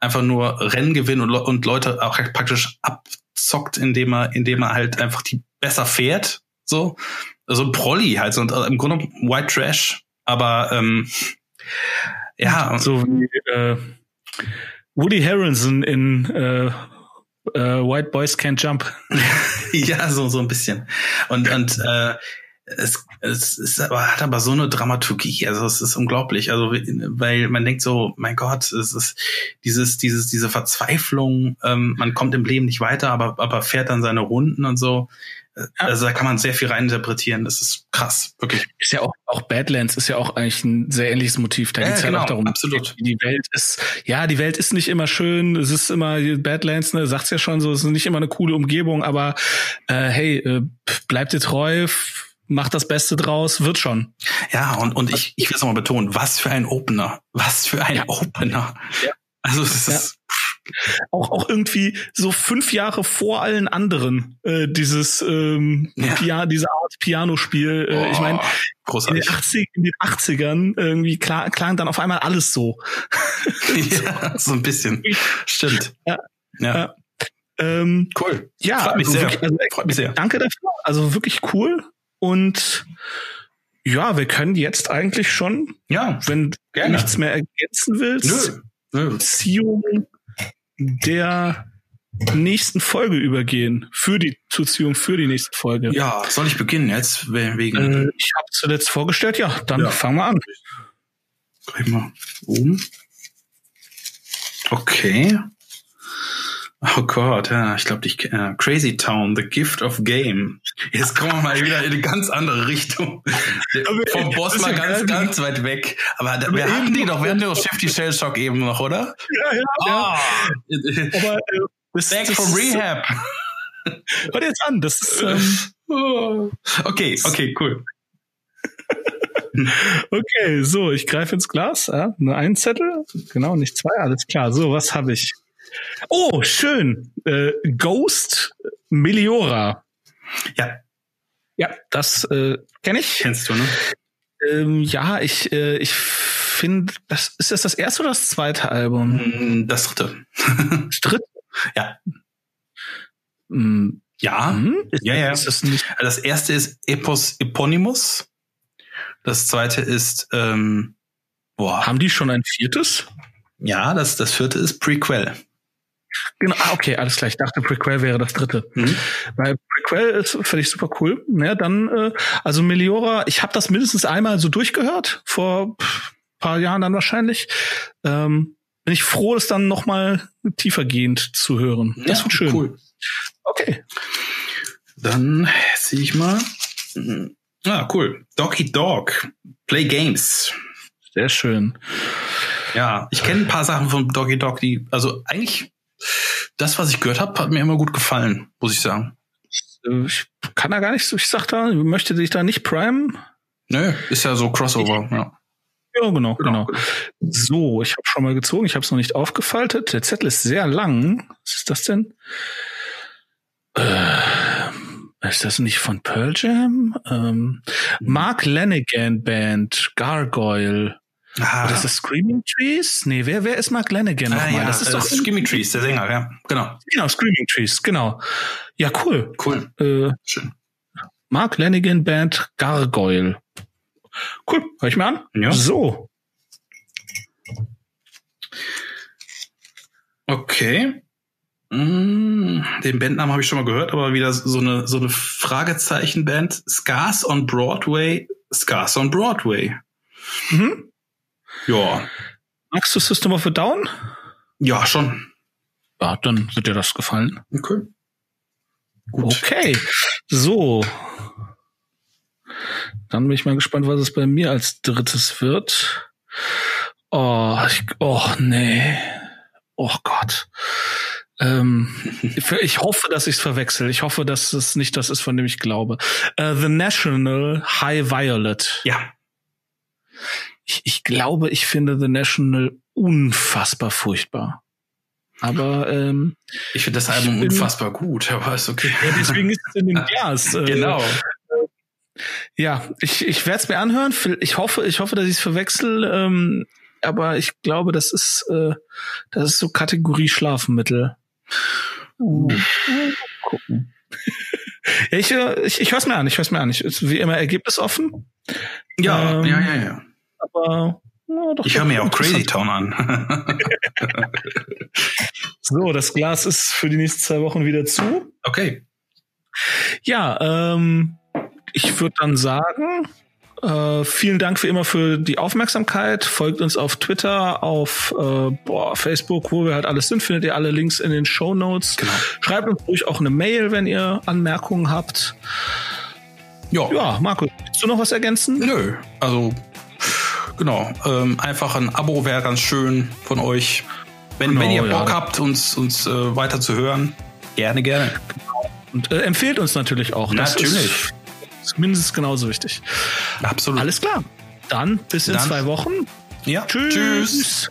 einfach nur Rennen gewinnt und, und Leute auch praktisch abzockt, indem er, indem er halt einfach die besser fährt. So, so ein Prolli halt, so, und äh, im Grunde genommen White Trash, aber ähm, ja, So wie äh, Woody Harrelson in äh, äh, White Boys Can't Jump. ja, so, so ein bisschen. Und, und äh, es, es ist aber, hat aber so eine Dramaturgie, also es ist unglaublich. Also, weil man denkt so, mein Gott, es ist dieses, dieses, diese Verzweiflung, ähm, man kommt im Leben nicht weiter, aber, aber fährt dann seine Runden und so. Also da kann man sehr viel reininterpretieren. Das ist krass, wirklich. Ist ja auch, auch Badlands ist ja auch eigentlich ein sehr ähnliches Motiv. Da Ja, geht's ja genau, auch darum, absolut. wie die Welt ist. Ja, die Welt ist nicht immer schön. Es ist immer Badlands, ne, sagt's ja schon so, es ist nicht immer eine coole Umgebung, aber äh, hey, äh, bleibt dir treu, macht das Beste draus, wird schon. Ja, und, und ich, ich will es nochmal betonen, was für ein Opener. Was für ein Ja. Opener. Ja. Also es ist Auch, auch irgendwie so fünf Jahre vor allen anderen äh, dieses ähm, Ja. Pia diese Art Pianospiel. Äh, ich meine, oh, in den, großartig. 80, in den 80ern irgendwie klar, klang dann auf einmal alles so. ja, so ein bisschen. Stimmt. Ja. ja. Ja. Ähm, Cool. ja, Freut mich also sehr. wirklich, also, Freut mich sehr. danke dafür. Also wirklich cool. Und ja, wir können jetzt eigentlich schon, Ja, wenn du nichts mehr ergänzen willst, nö. Nö. Beziehung der nächsten Folge übergehen. Für die Zuziehung für die nächste Folge. Ja, soll ich beginnen jetzt? We- Wegen. Äh, ich habe zuletzt vorgestellt, ja, dann Ja. fangen wir an. Gleich mal oben. Okay. Oh Gott, ja, ich glaube, ich äh, Crazy Town, The Gift of Game. Jetzt kommen wir mal wieder in eine ganz andere Richtung. Vom Boss mal ja ganz, ganz weit weg. Aber da, wir hatten die doch, wir hatten die doch Shifty Shell Shock eben noch, oder? Ja, ja, Ah. Aber äh, das, Back das from ist- Rehab. Hör dir jetzt an, das ist ähm, Okay, okay, cool. okay. So, ich greife ins Glas. Ja, nur ein Zettel, genau, nicht zwei. Alles klar. So, was habe ich? Oh, schön. Äh, Ghost Meliora. Ja, Ja, das äh, kenne ich. kennst du, ne? Ähm, ja, ich äh, ich finde, das ist das das erste oder das zweite Album? Mm, Das dritte. Das dritte. Ja. Hm, Ja. hm? Ist, Ja, ja. Ist das nicht? Das erste ist Epos Eponymus. Das zweite ist, ähm, boah, Haben die schon ein viertes? ja, das, das vierte ist Prequel. Genau, ah, okay, alles klar. Ich dachte, Prequel wäre das dritte. Mhm. Weil Prequel ist, finde ich super cool. Ja, dann, äh, also Meliora, ich habe das mindestens einmal so durchgehört, vor paar Jahren dann wahrscheinlich. Ähm, bin ich froh, das dann noch mal tiefergehend zu hören. Das Ja, wird schön. Cool. Okay. Dann sehe ich mal. Mhm. Ah, cool. Doggy Dog. Play Games. Sehr schön. Ja, ich kenne ein paar Sachen von Doggy Dog, die, also eigentlich, das, was ich gehört habe, hat mir immer gut gefallen, muss ich sagen. Ich kann da gar nicht so, ich sag da, ich möchte dich da nicht primen. Nö, ist ja so Crossover, ja. Ja, genau, genau, genau. So, ich habe schon mal gezogen, ich habe es noch nicht aufgefaltet. Der Zettel ist sehr lang. Was ist das denn? Äh, ist das nicht von Pearl Jam? Ähm, Mark Lanigan Band, Gargoyle. Ah. Oder ist das Screaming Trees? Nee, wer, wer ist Mark Lanigan ah, Ja, das ist äh, doch Screaming Trees, der Sänger, ja. Genau. Genau, Screaming Trees, genau. Ja, cool. Cool. Äh, Schön. Mark Lanigan Band Gargoyle. Cool, hör ich mir an? Ja. So. Okay. Mm, den Bandnamen habe ich schon mal gehört, aber wieder so eine so eine Fragezeichen-Band. Scars on Broadway. Scars on Broadway. Mhm. Ja. Magst du System of a Down? Ja, schon. Ja, dann wird dir das gefallen. Okay. Gut. Okay. So. Dann bin ich mal gespannt, was es bei mir als drittes wird. Oh, ich, oh nee. Oh Gott. Ähm, ich hoffe, dass ich es verwechsel. Ich hoffe, dass es nicht das ist, von dem ich glaube. Uh, The National High Violet. Ja. Ich, ich glaube, ich finde The National unfassbar furchtbar. Aber ähm, ich finde das Album unfassbar gut, aber ist okay. Ja, deswegen ist es in dem Glas. Äh, genau. Ja, ich, ich werde es mir anhören. Ich hoffe, ich hoffe, dass ich es verwechsel. Ähm, aber ich glaube, das ist, äh, das ist so Kategorie Schlafmittel. Uh, gucken. ja, ich, äh, ich, ich höre es mir an, ich höre es mir an. Ich, wie immer Ergebnis offen. Ja, ähm, ja, ja, ja. Aber ja, doch, ich höre mir auch Crazy Town an. so, das Glas ist für die nächsten zwei Wochen wieder zu. Okay. Ja, ähm, ich würde dann sagen, äh, vielen Dank für immer für die Aufmerksamkeit. Folgt uns auf Twitter, auf äh, boah, Facebook, wo wir halt alles sind. Findet ihr alle Links in den Show Notes. Genau. Schreibt uns ruhig auch eine Mail, wenn ihr Anmerkungen habt. Ja, ja Markus, willst du noch was ergänzen? Nö, also genau. Ähm, einfach ein Abo wäre ganz schön von euch. Wenn, genau, wenn ihr Bock ja. habt, uns, uns äh, weiter zu hören, gerne, gerne. Und äh, empfehlt uns natürlich auch. Natürlich ist mindestens genauso wichtig. Absolut. Alles klar. Dann bis in Dann. zwei Wochen. Ja. Tschüss. Tschüss.